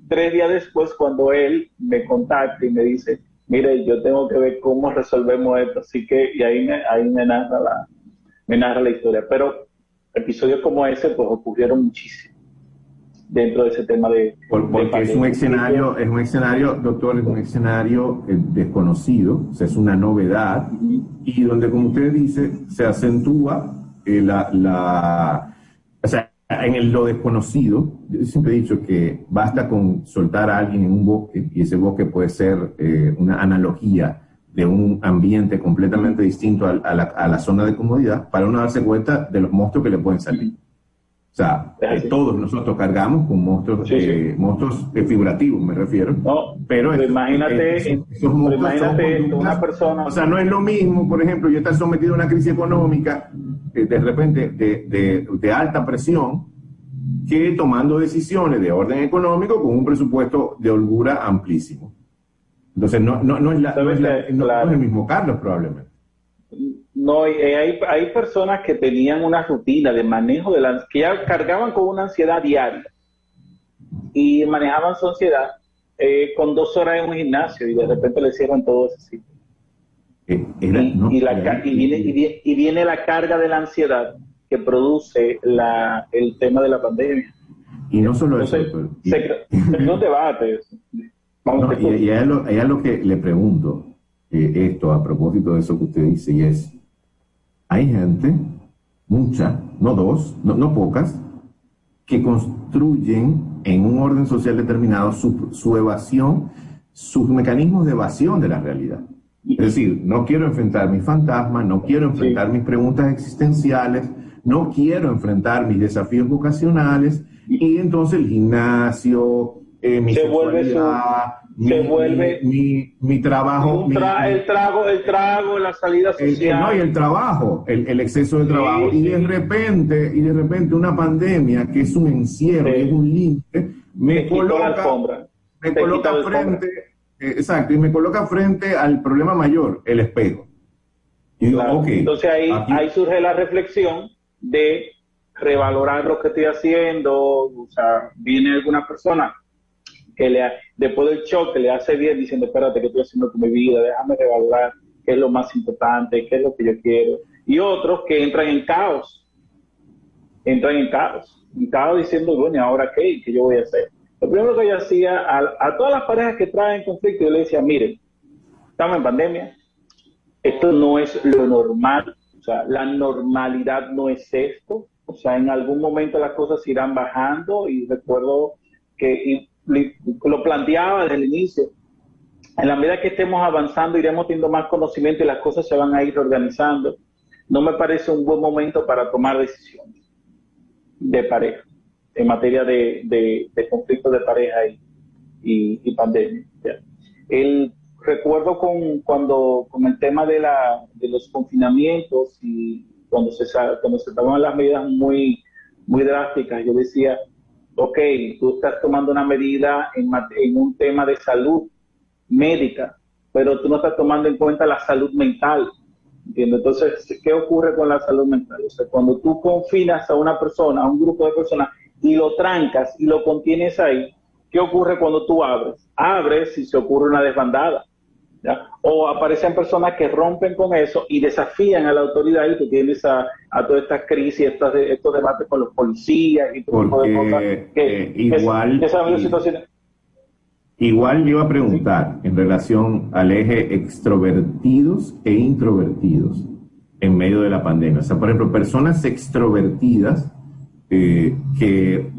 tres días después cuando él me contacta y me dice, mire, yo tengo que ver cómo resolvemos esto, así que, y ahí me, ahí me narra la, me narra la historia. Pero episodios como ese, pues ocurrieron muchísimo dentro de ese tema de... porque es un escenario, es un escenario, doctor, es un escenario eh, desconocido, o sea, es una novedad, y donde, como usted dice, se acentúa eh, la, la, o sea, en el, lo desconocido, yo siempre he dicho que basta con soltar a alguien en un bosque y ese bosque puede ser eh, una analogía de un ambiente completamente distinto a, la, a, la, zona de comodidad para uno darse cuenta de los monstruos que le pueden salir. O sea, eh, todos nosotros cargamos con monstruos, eh, monstruos figurativos, me refiero. No, pero, imagínate, imagínate una persona. O sea, no es lo mismo, por ejemplo, yo estar sometido a una crisis económica de repente de, de, alta presión que tomando decisiones de orden económico con un presupuesto de holgura amplísimo. Entonces, no, no, no, es, la, no, es, el mismo Carlos probablemente. No, hay, hay personas que tenían una rutina de manejo de la que ya cargaban con una ansiedad diaria y manejaban su ansiedad eh, con dos horas en un gimnasio y de repente le cierran todo ese sitio y, la, y, viene, la carga de la ansiedad que produce la, el tema de la pandemia. Y no solo eso. no debate. y, a lo, lo, que le pregunto, eh, esto a propósito de eso que usted dice, y es, hay gente, mucha, no dos, no, no pocas, que construyen en un orden social determinado su, su evasión, sus mecanismos de evasión de la realidad. Es decir, no quiero enfrentar mis fantasmas, no quiero enfrentar mis preguntas existenciales, no quiero enfrentar mis desafíos vocacionales y entonces el gimnasio, eh, mi se vuelve mi, vuelve mi, trabajo, el trago, el trago, la salida social, no y el trabajo, el, exceso de trabajo. Y de repente y de repente una pandemia que es un encierro, es un límite, me, coloca, me coloca frente eh, exacto, y me coloca frente al problema mayor, el espejo. Entonces ahí, ahí surge la reflexión de revalorar lo que estoy haciendo, o sea, viene alguna persona que le, después del shock le hace bien diciendo, espérate, ¿qué estoy haciendo con mi vida? Déjame revalorar qué es lo más importante, qué es lo que yo quiero. Y otros que entran en caos, entran en caos, en caos diciendo, bueno, ahora qué? ¿Qué yo voy a hacer? Lo primero que yo hacía a, todas las parejas que traen conflicto, yo le decía, miren, estamos en pandemia, esto no es lo normal, o sea, la normalidad no es esto, o sea, en algún momento las cosas irán bajando y recuerdo que lo planteaba desde el inicio. En la medida que estemos avanzando, iremos teniendo más conocimiento y las cosas se van a ir organizando. No me parece un buen momento para tomar decisiones de pareja, en materia de, de, conflictos de pareja y, y, pandemia. El recuerdo con cuando con el tema de, la, de los confinamientos y cuando se, cuando se tomaban las medidas muy, muy drásticas, yo decía, ok, tú estás tomando una medida en, un tema de salud médica, pero tú no estás tomando en cuenta la salud mental. Entonces, ¿qué ocurre con la salud mental? O sea, cuando tú confinas a una persona, a un grupo de personas, y lo trancas y lo contienes ahí, ¿qué ocurre cuando tú abres? Abres y se ocurre una desbandada. O aparecen personas que rompen con eso y desafían a la autoridad y tú tienes a, a todas estas crisis, estos, estos debates con los policías y todo tipo de cosas. Eh, igual, igual yo iba a preguntar en relación al eje extrovertidos e introvertidos en medio de la pandemia. O sea, por ejemplo, personas extrovertidas eh, que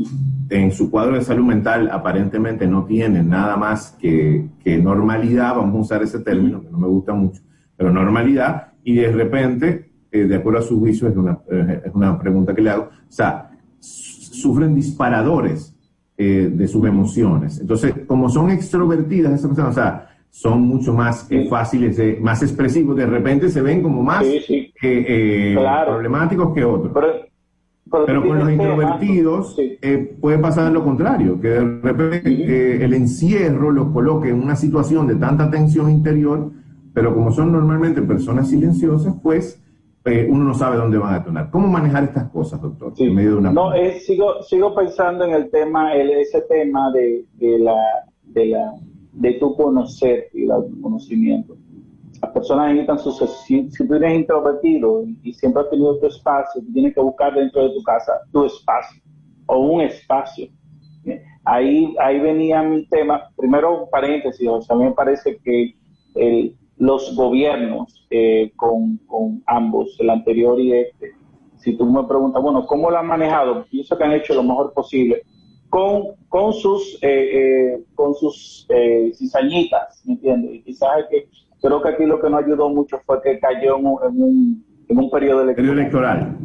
en su cuadro de salud mental aparentemente no tienen nada más que, normalidad, vamos a usar ese término que no me gusta mucho, pero normalidad, y de repente, eh, de acuerdo a su juicio, es una, eh, es una pregunta que le hago, o sea, sufren disparadores eh, de sus emociones. Entonces, como son extrovertidas esas personas, o sea, son mucho más fáciles, más expresivos, de repente se ven como más problemáticos que otros. Pero con los introvertidos eh, puede pasar lo contrario, que de repente eh, el encierro los coloque en una situación de tanta tensión interior, pero como son normalmente personas silenciosas, pues eh, uno no sabe dónde van a detonar. ¿Cómo manejar estas cosas, doctor? En medio de una no, sigo, sigo pensando en el tema, el, ese tema de, de, la, de, la, de tu conocer y el autoconocimiento las personas necesitan su si, si tú eres introvertido y, siempre has tenido tu espacio, tú tienes que buscar dentro de tu casa tu espacio o un espacio. Ahí, ahí venía mi tema, primero un paréntesis, o sea, a me parece que el, los gobiernos eh, con, con, ambos, el anterior y este, si tú me preguntas, bueno, ¿cómo lo han manejado? Pienso que han hecho lo mejor posible con, con sus, eh, eh, con sus cizañitas, ¿me entiendes? Y quizás que Creo que aquí lo que no ayudó mucho fue que cayó en un, en un, periodo electoral.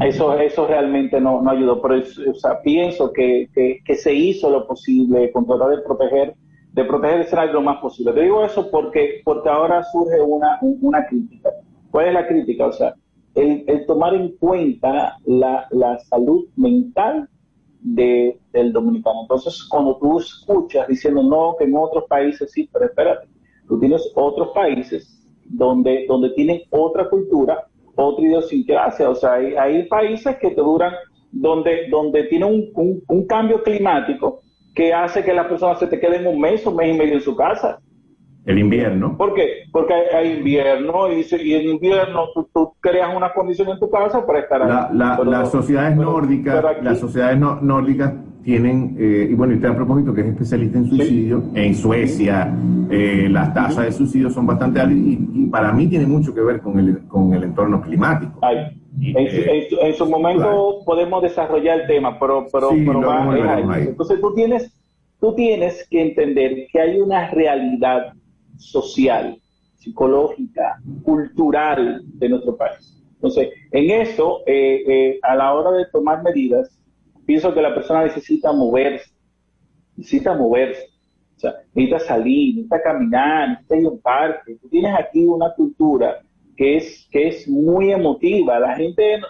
Eso, eso realmente no, no ayudó, pero o sea, pienso que, que, se hizo lo posible con tratar de proteger, de proteger Israel lo más posible. Te digo eso porque, porque ahora surge una, una crítica. ¿Cuál es la crítica? O sea, el, el tomar en cuenta la, la salud mental de, del dominicano. Entonces, cuando tú escuchas diciendo no, que en otros países sí, pero espérate, Tú tienes otros países donde, donde tienen otra cultura, otra idiosincrasia. O sea, hay, hay países que te duran, donde, donde tienen un, un, cambio climático que hace que las personas se te queden un mes o mes y medio en su casa. El invierno. ¿Por qué? Porque hay, invierno y, y, en invierno tú, creas una condición en tu casa para estar ahí. las sociedades nórdicas, las sociedades nórdicas tienen, eh, y bueno, y usted a propósito que es especialista en suicidio, en Suecia eh, las tasas de suicidio son bastante altas y, para mí tiene mucho que ver con el, con el entorno climático. Eh, en, su momento podemos desarrollar el tema, pero, pero, entonces tú tienes, tú tienes que entender que hay una realidad social, psicológica, cultural de nuestro país. Entonces, en eso, a la hora de tomar medidas, pienso que la persona necesita moverse, necesita moverse, o sea, necesita salir, necesita caminar, necesita ir a un parque. Tú tienes aquí una cultura que es, que es muy emotiva. La gente,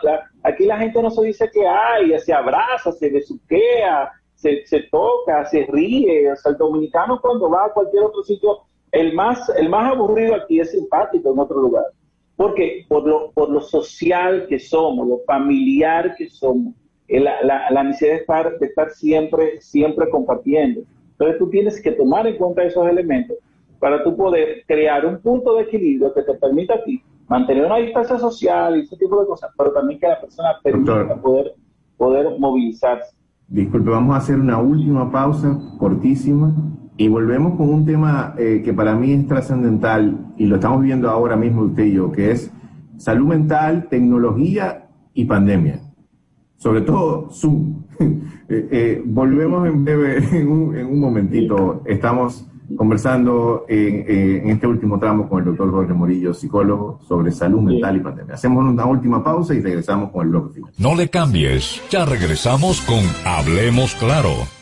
aquí la gente no se dice que hay, se abraza, se besuquea, se, se toca, se ríe. O sea, el dominicano cuando va a cualquier otro sitio, el más, el más aburrido aquí es simpático en otro lugar porque por lo, por lo social que somos, lo familiar que somos, eh, la, la, la necesidad de estar, de estar siempre, siempre compartiendo. Entonces tú tienes que tomar en cuenta esos elementos para tú poder crear un punto de equilibrio que te permita a ti mantener una distancia social y ese tipo de cosas, pero también que la persona permita poder, poder movilizarse. Disculpe, vamos a hacer una última pausa cortísima y volvemos con un tema eh, que para mí es trascendental y lo estamos viendo ahora mismo usted y yo, que es salud mental, tecnología y pandemia. Sobre todo Zoom. [laughs] Eh, eh, volvemos en breve, [laughs] en un, en un momentito. Estamos conversando en, este último tramo con el doctor Jorge Morillo, psicólogo, sobre salud mental y pandemia. Hacemos una última pausa y regresamos con el bloque final. No le cambies, ya regresamos con Hablemos Claro.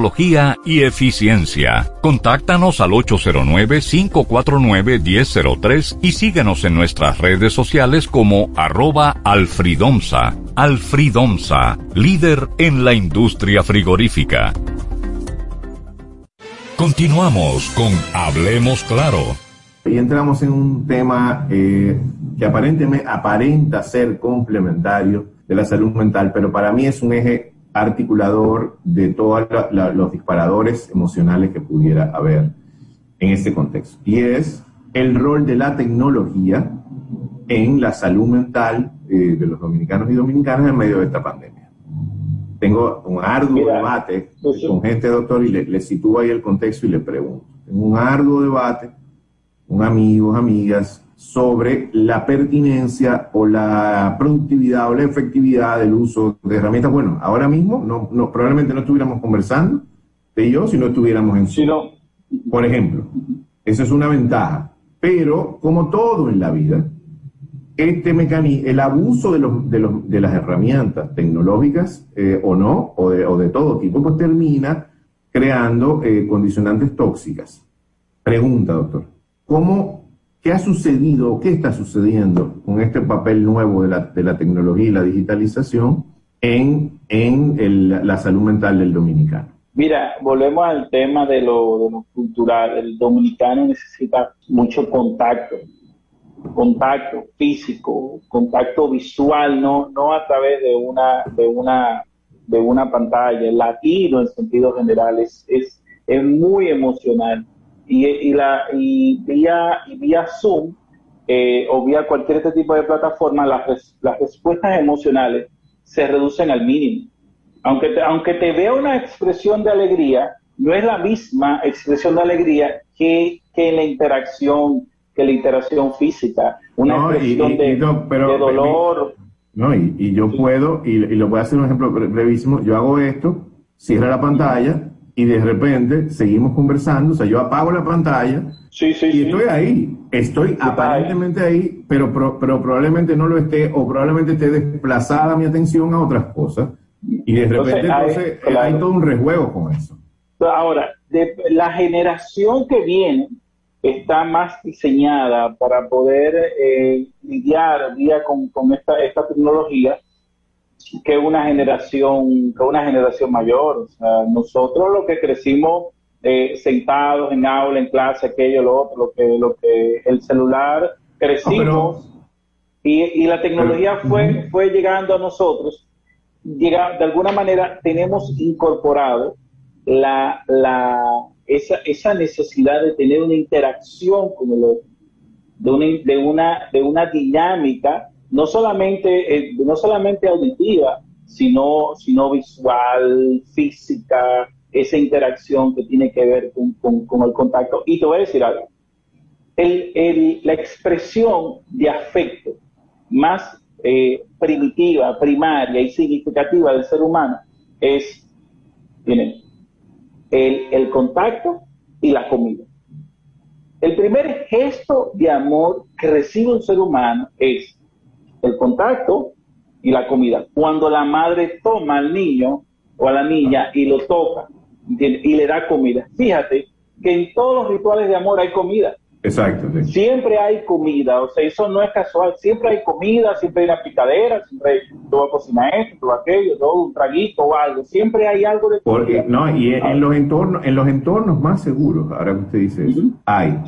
y eficiencia. Contáctanos al 809-549-1003 y síguenos en nuestras redes sociales como arroba alfridomsa. Alfridomsa, líder en la industria frigorífica. Continuamos con Hablemos Claro. Y entramos en un tema eh, que aparentemente aparenta ser complementario de la salud mental, pero para mí es un eje articulador de todos los disparadores emocionales que pudiera haber en este contexto. Y es el rol de la tecnología en la salud mental eh, de los dominicanos y dominicanas en medio de esta pandemia. Tengo un arduo debate con gente, doctor, y le, sitúo ahí el contexto y le pregunto. Tengo un arduo debate con amigos, amigas, sobre la pertinencia o la productividad o la efectividad del uso de herramientas. Bueno, ahora mismo no, no probablemente no estuviéramos conversando de yo si no estuviéramos en... Sí, no, por ejemplo, esa es una ventaja. Pero, como todo en la vida, este mecanismo, el abuso de, los, de, los, de las herramientas tecnológicas eh, o no, o de, o de, todo tipo, pues termina creando eh, condicionantes tóxicas. Pregunta, doctor, ¿cómo, qué ha sucedido o qué está sucediendo con este papel nuevo de la, de tecnología y la digitalización en, la salud mental del dominicano? Mira, volvemos al tema de lo, cultural. El dominicano necesita mucho contacto, contacto físico, contacto visual, no, no a través de una, de una, de una pantalla. El latino en sentido general es, es, muy emocional. Y, y, la, y vía, y vía Zoom eh, o vía cualquier este tipo de plataforma, las, las respuestas emocionales se reducen al mínimo. Aunque te, aunque te vea una expresión de alegría, no es la misma expresión de alegría que, que la interacción, que la interacción física, una expresión de, dolor. No, y, yo puedo, y, lo voy a hacer un ejemplo brevísimo, yo hago esto, cierro la pantalla y de repente seguimos conversando, o sea, yo apago la pantalla sí, sí, y estoy ahí, estoy aparentemente ahí, pero, pero probablemente no lo esté o probablemente esté desplazada mi atención a otras cosas y de repente entonces, hay, todo un rejuego con eso. Ahora, de, la generación que viene está más diseñada para poder eh, lidiar día con, con esta, esta tecnología que una generación que una generación mayor. O sea, nosotros lo que crecimos eh, sentados en aula, en clase, aquello, lo otro, lo que, lo que el celular crecimos. Y, la tecnología fue, fue llegando a nosotros. Llega, de alguna manera tenemos incorporado la, la, esa, esa necesidad de tener una interacción con el otro, de una, de una, de una dinámica, no solamente, eh, no solamente auditiva, sino, sino visual, física, esa interacción que tiene que ver con, con, el contacto. Y te voy a decir algo. El, la expresión de afecto más eh, primitiva, primaria y significativa del ser humano es, el, el contacto y la comida. El primer gesto de amor que recibe un ser humano es el contacto y la comida. Cuando la madre toma al niño o a la niña y lo toca y le da comida. Fíjate que en todos los rituales de amor hay comida. Exacto. Siempre hay comida, o sea, eso no es casual, siempre hay comida, siempre hay una picadera, siempre hay, tú vas a cocinar esto, tú aquello, todo un traguito o algo, siempre hay algo de comida. no, y en, los entornos, en los entornos más seguros, ahora que usted dice eso, hay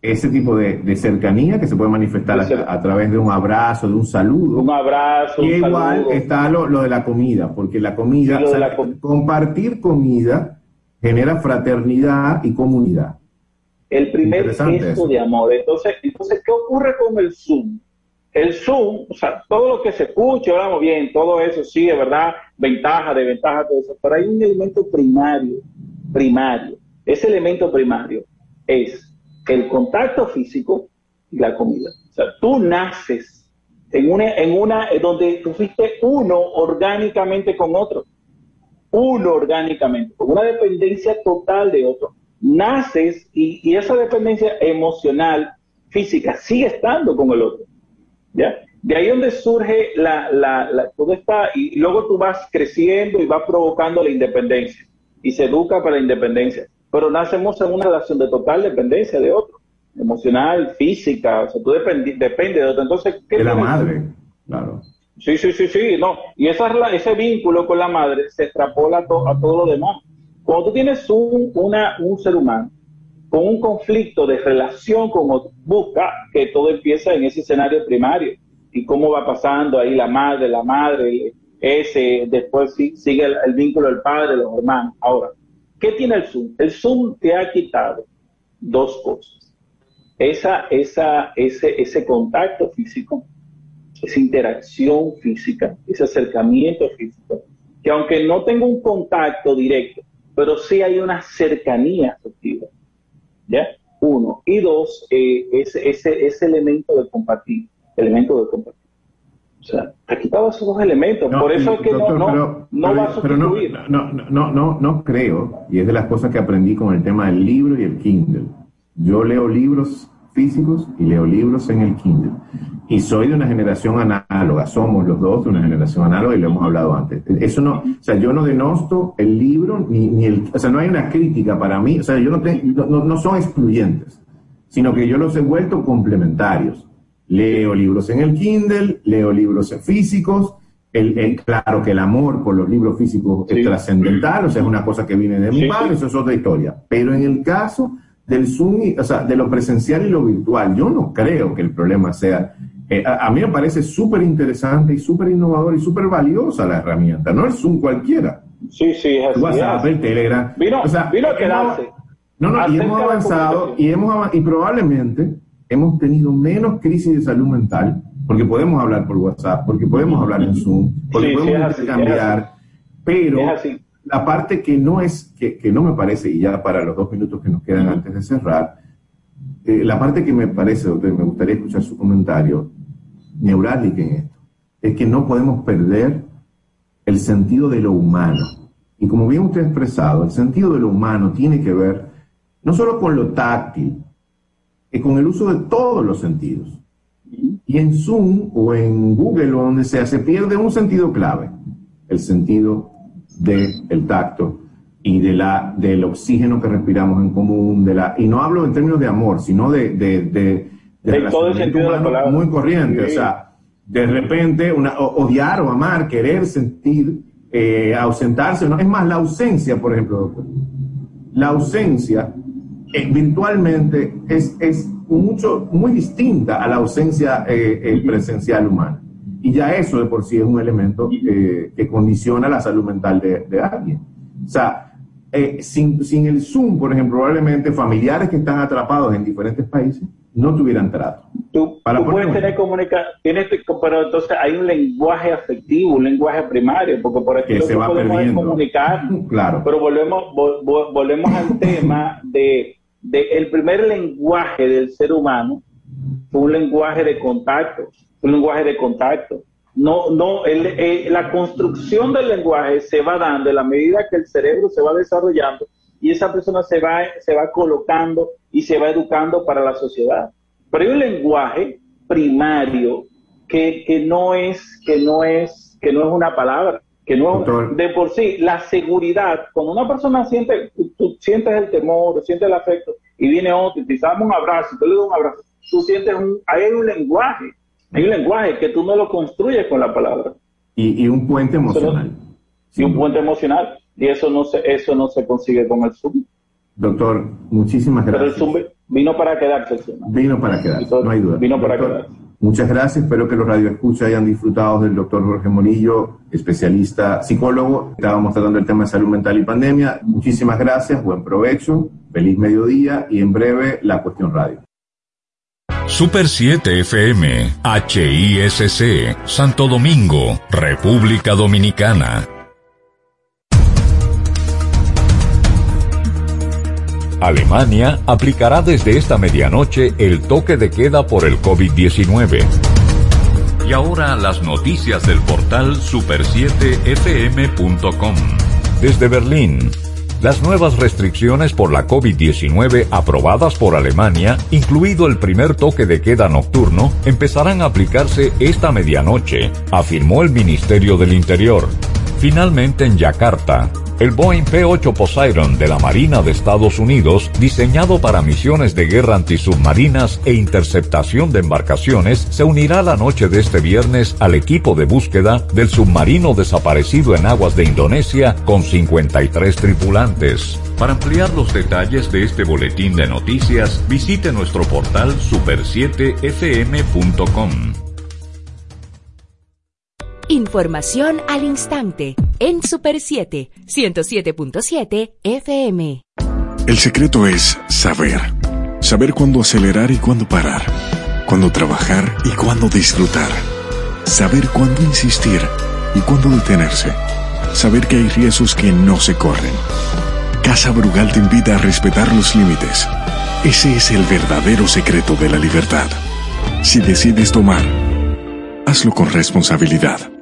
ese tipo de, cercanía que se puede manifestar a, través de un abrazo, de un saludo. Un abrazo. Y igual está lo, de la comida, porque la comida, compartir comida genera fraternidad y comunidad. El primer gesto de amor. Entonces, entonces, ¿qué ocurre con el Zoom? El Zoom, o sea, todo lo que se escucha, hablamos bien, todo eso sí, es verdad, ventaja, desventaja, todo eso, pero hay un elemento primario, primario. Ese elemento primario es el contacto físico y la comida. O sea, tú naces en una, en una, donde tú fuiste uno orgánicamente con otro uno orgánicamente, con una dependencia total de otro. Naces y, esa dependencia emocional, física, sigue estando con el otro. ¿ya? De ahí donde surge la, la, todo está, y luego tú vas creciendo y vas provocando la independencia y se educa para la independencia. Pero nacemos en una relación de total dependencia de otro, emocional, física, o sea, tú depende de otro. Entonces, ¿qué de la madre, claro. Sí, sí, sí, sí, no. Y esa, ese vínculo con la madre se extrapola a, todo lo demás. Cuando tú tienes un, ser humano con un conflicto de relación con otro, busca que todo empieza en ese escenario primario y cómo va pasando ahí la madre, la madre, ese, después sigue el, vínculo del padre, los hermanos. Ahora, ¿qué tiene el Zoom? El Zoom te ha quitado dos cosas. Esa, ese, ese contacto físico esa interacción física, ese acercamiento físico, que aunque no tengo un contacto directo, pero sí hay una cercanía afectiva. ¿Ya? Uno. Y dos, eh, ese, ese, ese elemento de compartir, elemento de compartir. O sea, ha quitado esos dos elementos. Por eso es que no, no, no va a sustituir. No, no, no, no, creo, y es de las cosas que aprendí con el tema del libro y el Kindle. Yo leo libros físicos y leo libros en el Kindle. Y soy de una generación análoga, somos los dos de una generación análoga y lo hemos hablado antes. Eso no, o sea, yo no denosto el libro ni, ni el, o sea, no hay una crítica para mí, o sea, yo no, no, no son excluyentes, sino que yo los he vuelto complementarios. Leo libros en el Kindle, leo libros físicos, el, claro que el amor por los libros físicos es trascendental, o sea, es una cosa que viene de mi padre, eso es otra historia. Pero en el caso del Zoom, o sea, de lo presencial y lo virtual. Yo no creo que el problema sea... Eh, a, mí me parece súper interesante y súper innovador y súper valiosa la herramienta, no el Zoom cualquiera. Sí, sí, es así. WhatsApp, el Telegram. Vino, o sea, vino a quedarse. No, no, y hemos avanzado y, hemos, y probablemente hemos tenido menos crisis de salud mental porque podemos hablar por WhatsApp, porque podemos hablar en Zoom, porque podemos cambiar, pero la parte que no es, que, que, no me parece, y ya para los dos minutos que nos quedan antes de cerrar, eh, la parte que me parece, doctor, me gustaría escuchar su comentario, neurálgica en esto, es que no podemos perder el sentido de lo humano. Y como bien usted ha expresado, el sentido de lo humano tiene que ver no solo con lo táctil, es con el uso de todos los sentidos. Y en Zoom o en Google o donde sea, se pierde un sentido clave, el sentido del tacto y de la, del oxígeno que respiramos en común, de la, y no hablo en términos de amor, sino de, de, de, todo el sentido de la palabra. muy corriente, o sea, de repente una, odiar o amar, querer sentir, eh, ausentarse, no, es más, la ausencia, por ejemplo, la ausencia eventualmente es, es mucho, muy distinta a la ausencia eh, presencial humana. Y ya eso de por sí es un elemento eh, que condiciona la salud mental de, alguien. O sea, eh, sin, sin, el Zoom, por ejemplo, probablemente familiares que están atrapados en diferentes países no tuvieran trato. Tú, puedes tener comunicación, pero entonces hay un lenguaje afectivo, un lenguaje primario, porque por ejemplo se va podemos comunicar, [laughs] claro. pero volvemos, volvemos al tema de, de, el primer lenguaje del ser humano fue un lenguaje de contacto, un lenguaje de contacto. No, no, la construcción del lenguaje se va dando en la medida que el cerebro se va desarrollando y esa persona se va, se va colocando y se va educando para la sociedad. Pero hay un lenguaje primario que, que no es, que no es, que no es una palabra, que no de por sí, la seguridad, cuando una persona siente, tú, sientes el temor, sientes el afecto, y viene otro y te da un abrazo, tú le das un abrazo, tú sientes un, hay un lenguaje, hay un lenguaje que tú no lo construyes con la palabra. Y, y un puente emocional. y un puente emocional. Y eso no se, eso no se consigue con el Zoom. Doctor, muchísimas gracias. Pero el Zoom vino para quedarse. Vino para quedarse, no hay duda. Vino para quedarse. Muchas gracias, espero que los radioescuchas hayan disfrutado del doctor Jorge Morillo, especialista psicólogo. Estábamos tratando el tema de salud mental y pandemia. Muchísimas gracias, buen provecho, feliz mediodía y en breve la cuestión radio. Super 7 FM, HISC, Santo Domingo, República Dominicana. Alemania aplicará desde esta medianoche el toque de queda por el COVID-19. Y ahora las noticias del portal super7fm.com. Desde Berlín, las nuevas restricciones por la COVID-19 aprobadas por Alemania, incluido el primer toque de queda nocturno, empezarán a aplicarse esta medianoche, afirmó el Ministerio del Interior. Finalmente en Yakarta, el Boeing P-8 Poseidon de la Marina de Estados Unidos, diseñado para misiones de guerra antisubmarinas e interceptación de embarcaciones, se unirá la noche de este viernes al equipo de búsqueda del submarino desaparecido en aguas de Indonesia con 53 tripulantes. Para ampliar los detalles de este boletín de noticias, visite nuestro portal super7fm.com. Información al instante en Super 7, 107.7 FM. El secreto es saber. Saber cuándo acelerar y cuándo parar. Cuándo trabajar y cuándo disfrutar. Saber cuándo insistir y cuándo detenerse. Saber que hay riesgos que no se corren. Casa Brugal te invita a respetar los límites. Ese es el verdadero secreto de la libertad. Si decides tomar, hazlo con responsabilidad.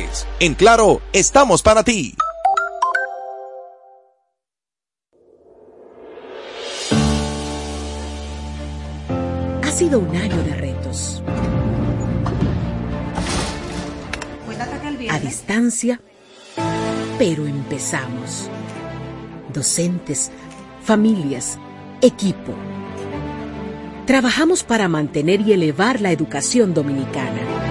En Claro, estamos para ti. Ha sido un año de retos. A distancia, pero empezamos. Docentes, familias, equipo. Trabajamos para mantener y elevar la educación dominicana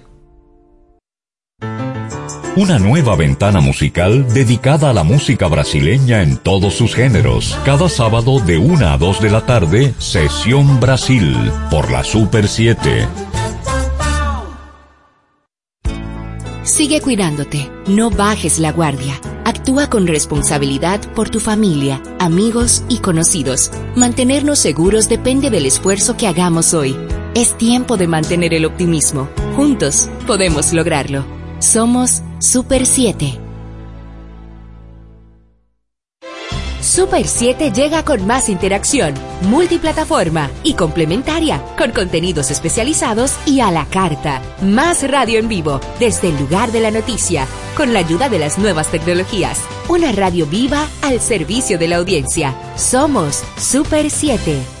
Una nueva ventana musical dedicada a la música brasileña en todos sus géneros. Cada sábado de 1 a 2 de la tarde, Sesión Brasil, por la Super 7. Sigue cuidándote, no bajes la guardia. Actúa con responsabilidad por tu familia, amigos y conocidos. Mantenernos seguros depende del esfuerzo que hagamos hoy. Es tiempo de mantener el optimismo Juntos podemos lograrlo. Somos Super 7. Super 7 llega con más interacción, multiplataforma y complementaria, con contenidos especializados y a la carta. Más radio en vivo, desde el lugar de la noticia, con la ayuda de las nuevas tecnologías. Una radio viva al servicio de la audiencia. Somos Super 7.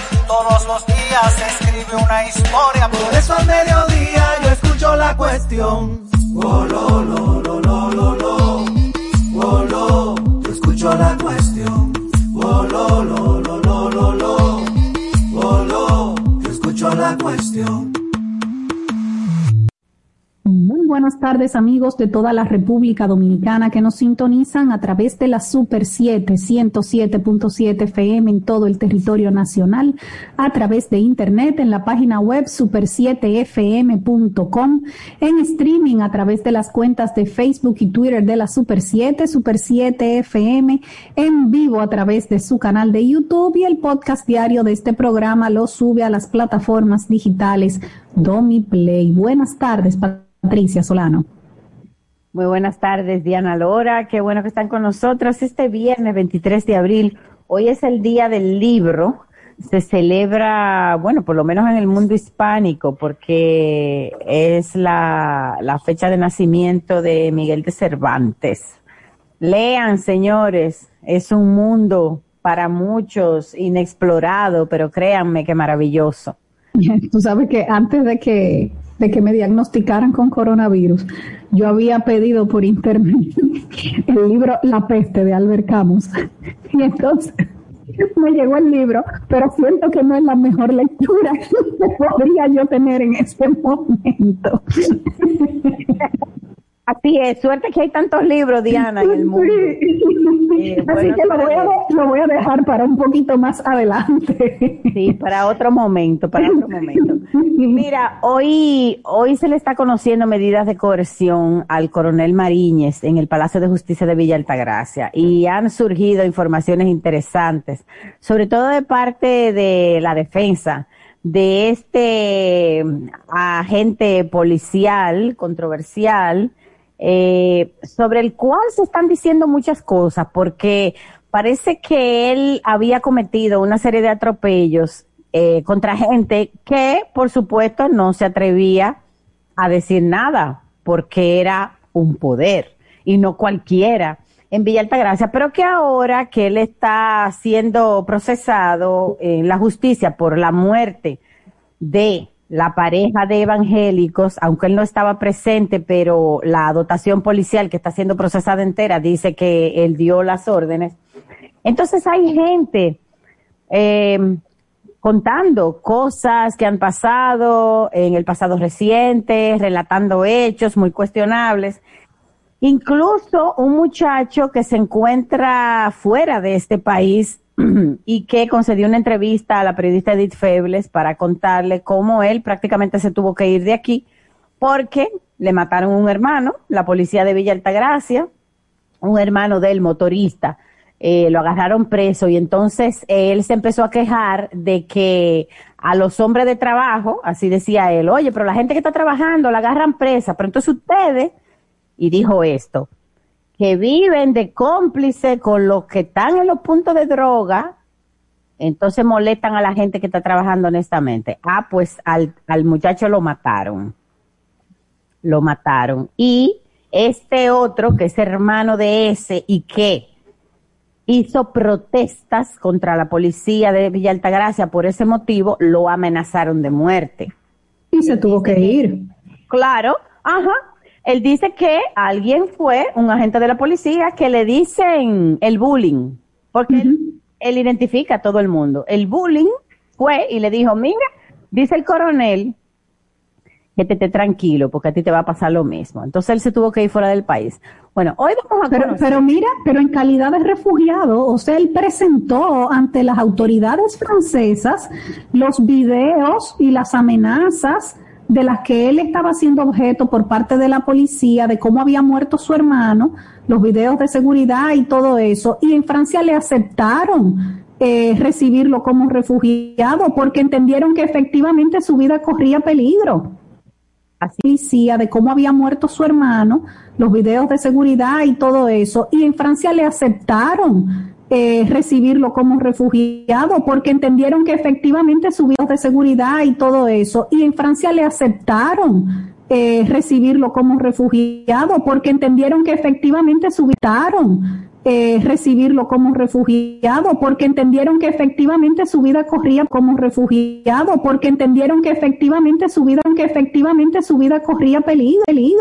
Todos los días escribe una historia. Por eso al mediodía yo escucho la cuestión. Oh, lo, lo, lo, lo, lo, lo. Oh, lo, yo escucho la cuestión. Oh, lo, lo, lo, lo, lo, lo. Oh, lo, yo escucho la cuestión. Buenas tardes amigos de toda la República Dominicana que nos sintonizan a través de la Super 7 107.7 FM en todo el territorio nacional, a través de internet en la página web super7fm.com, en streaming a través de las cuentas de Facebook y Twitter de la Super 7, Super 7 FM, en vivo a través de su canal de YouTube y el podcast diario de este programa lo sube a las plataformas digitales DomiPlay. Buenas tardes, Patricia Solano. Muy buenas tardes, Diana Lora. Qué bueno que están con nosotros este viernes 23 de abril. Hoy es el día del libro. Se celebra, bueno, por lo menos en el mundo hispánico, porque es la, la fecha de nacimiento de Miguel de Cervantes. Lean, señores, es un mundo para muchos inexplorado, pero créanme que maravilloso. [laughs] Tú sabes que antes de que de que me diagnosticaran con coronavirus, yo había pedido por internet [laughs] el libro La peste de Albert Camus. Y entonces me llegó el libro, pero siento que no es la mejor lectura [laughs] que podría yo tener en ese momento. [laughs] Así es, suerte que hay tantos libros, Diana, en el mundo. Eh, Así que lo voy, a, lo voy, a, dejar para un poquito más adelante. Sí, para otro momento, para otro momento. Mira, hoy, hoy se le está conociendo medidas de coerción al coronel Mariñez en el Palacio de Justicia de Villa Altagracia y han surgido informaciones interesantes, sobre todo de parte de la defensa de este agente policial controversial eh, sobre el cual se están diciendo muchas cosas, porque parece que él había cometido una serie de atropellos eh, contra gente que, por supuesto, no se atrevía a decir nada, porque era un poder y no cualquiera en Villa Altagracia, pero que ahora que él está siendo procesado en la justicia por la muerte de la pareja de evangélicos, aunque él no estaba presente, pero la dotación policial que está siendo procesada entera dice que él dio las órdenes. Entonces hay gente eh, contando cosas que han pasado en el pasado reciente, relatando hechos muy cuestionables. Incluso un muchacho que se encuentra fuera de este país [clears throat] y que concedió una entrevista a la periodista Edith Febles para contarle cómo él prácticamente se tuvo que ir de aquí porque le mataron un hermano, la policía de Villa Altagracia, un hermano del motorista, eh, lo agarraron preso y entonces él se empezó a quejar de que a los hombres de trabajo, así decía él, oye, pero la gente que está trabajando la agarran presa, pero entonces ustedes, y dijo esto, que viven de cómplice con los que están en los puntos de droga, entonces molestan a la gente que está trabajando honestamente. Ah, pues al, al muchacho lo mataron. Lo mataron. Y este otro, que es hermano de ese y que hizo protestas contra la policía de Villa Altagracia por ese motivo, lo amenazaron de muerte. Y se tuvo que ir. Claro, ajá, Él dice que alguien fue, un agente de la policía, que le dicen el bullying, porque él, él identifica a todo el mundo. El bullying fue y le dijo, mira, dice el coronel que te esté tranquilo, porque a ti te va a pasar lo mismo. Entonces él se tuvo que ir fuera del país. Bueno, hoy vamos a Pero, conocer- pero mira, pero en calidad de refugiado, o sea, él presentó ante las autoridades francesas los videos y las amenazas de las que él estaba siendo objeto por parte de la policía, de cómo había muerto su hermano, los videos de seguridad y todo eso. Y en Francia le aceptaron eh, recibirlo como refugiado porque entendieron que efectivamente su vida corría peligro policía de cómo había muerto su hermano, los videos de seguridad y todo eso. Y en Francia le aceptaron eh, recibirlo como refugiado porque entendieron que efectivamente su videos de seguridad y todo eso. Y en Francia le aceptaron eh, recibirlo como refugiado porque entendieron que efectivamente su aceptaron, eh, recibirlo como refugiado porque entendieron que efectivamente su vida corría como refugiado porque entendieron que efectivamente su vida que efectivamente su vida corría peligro.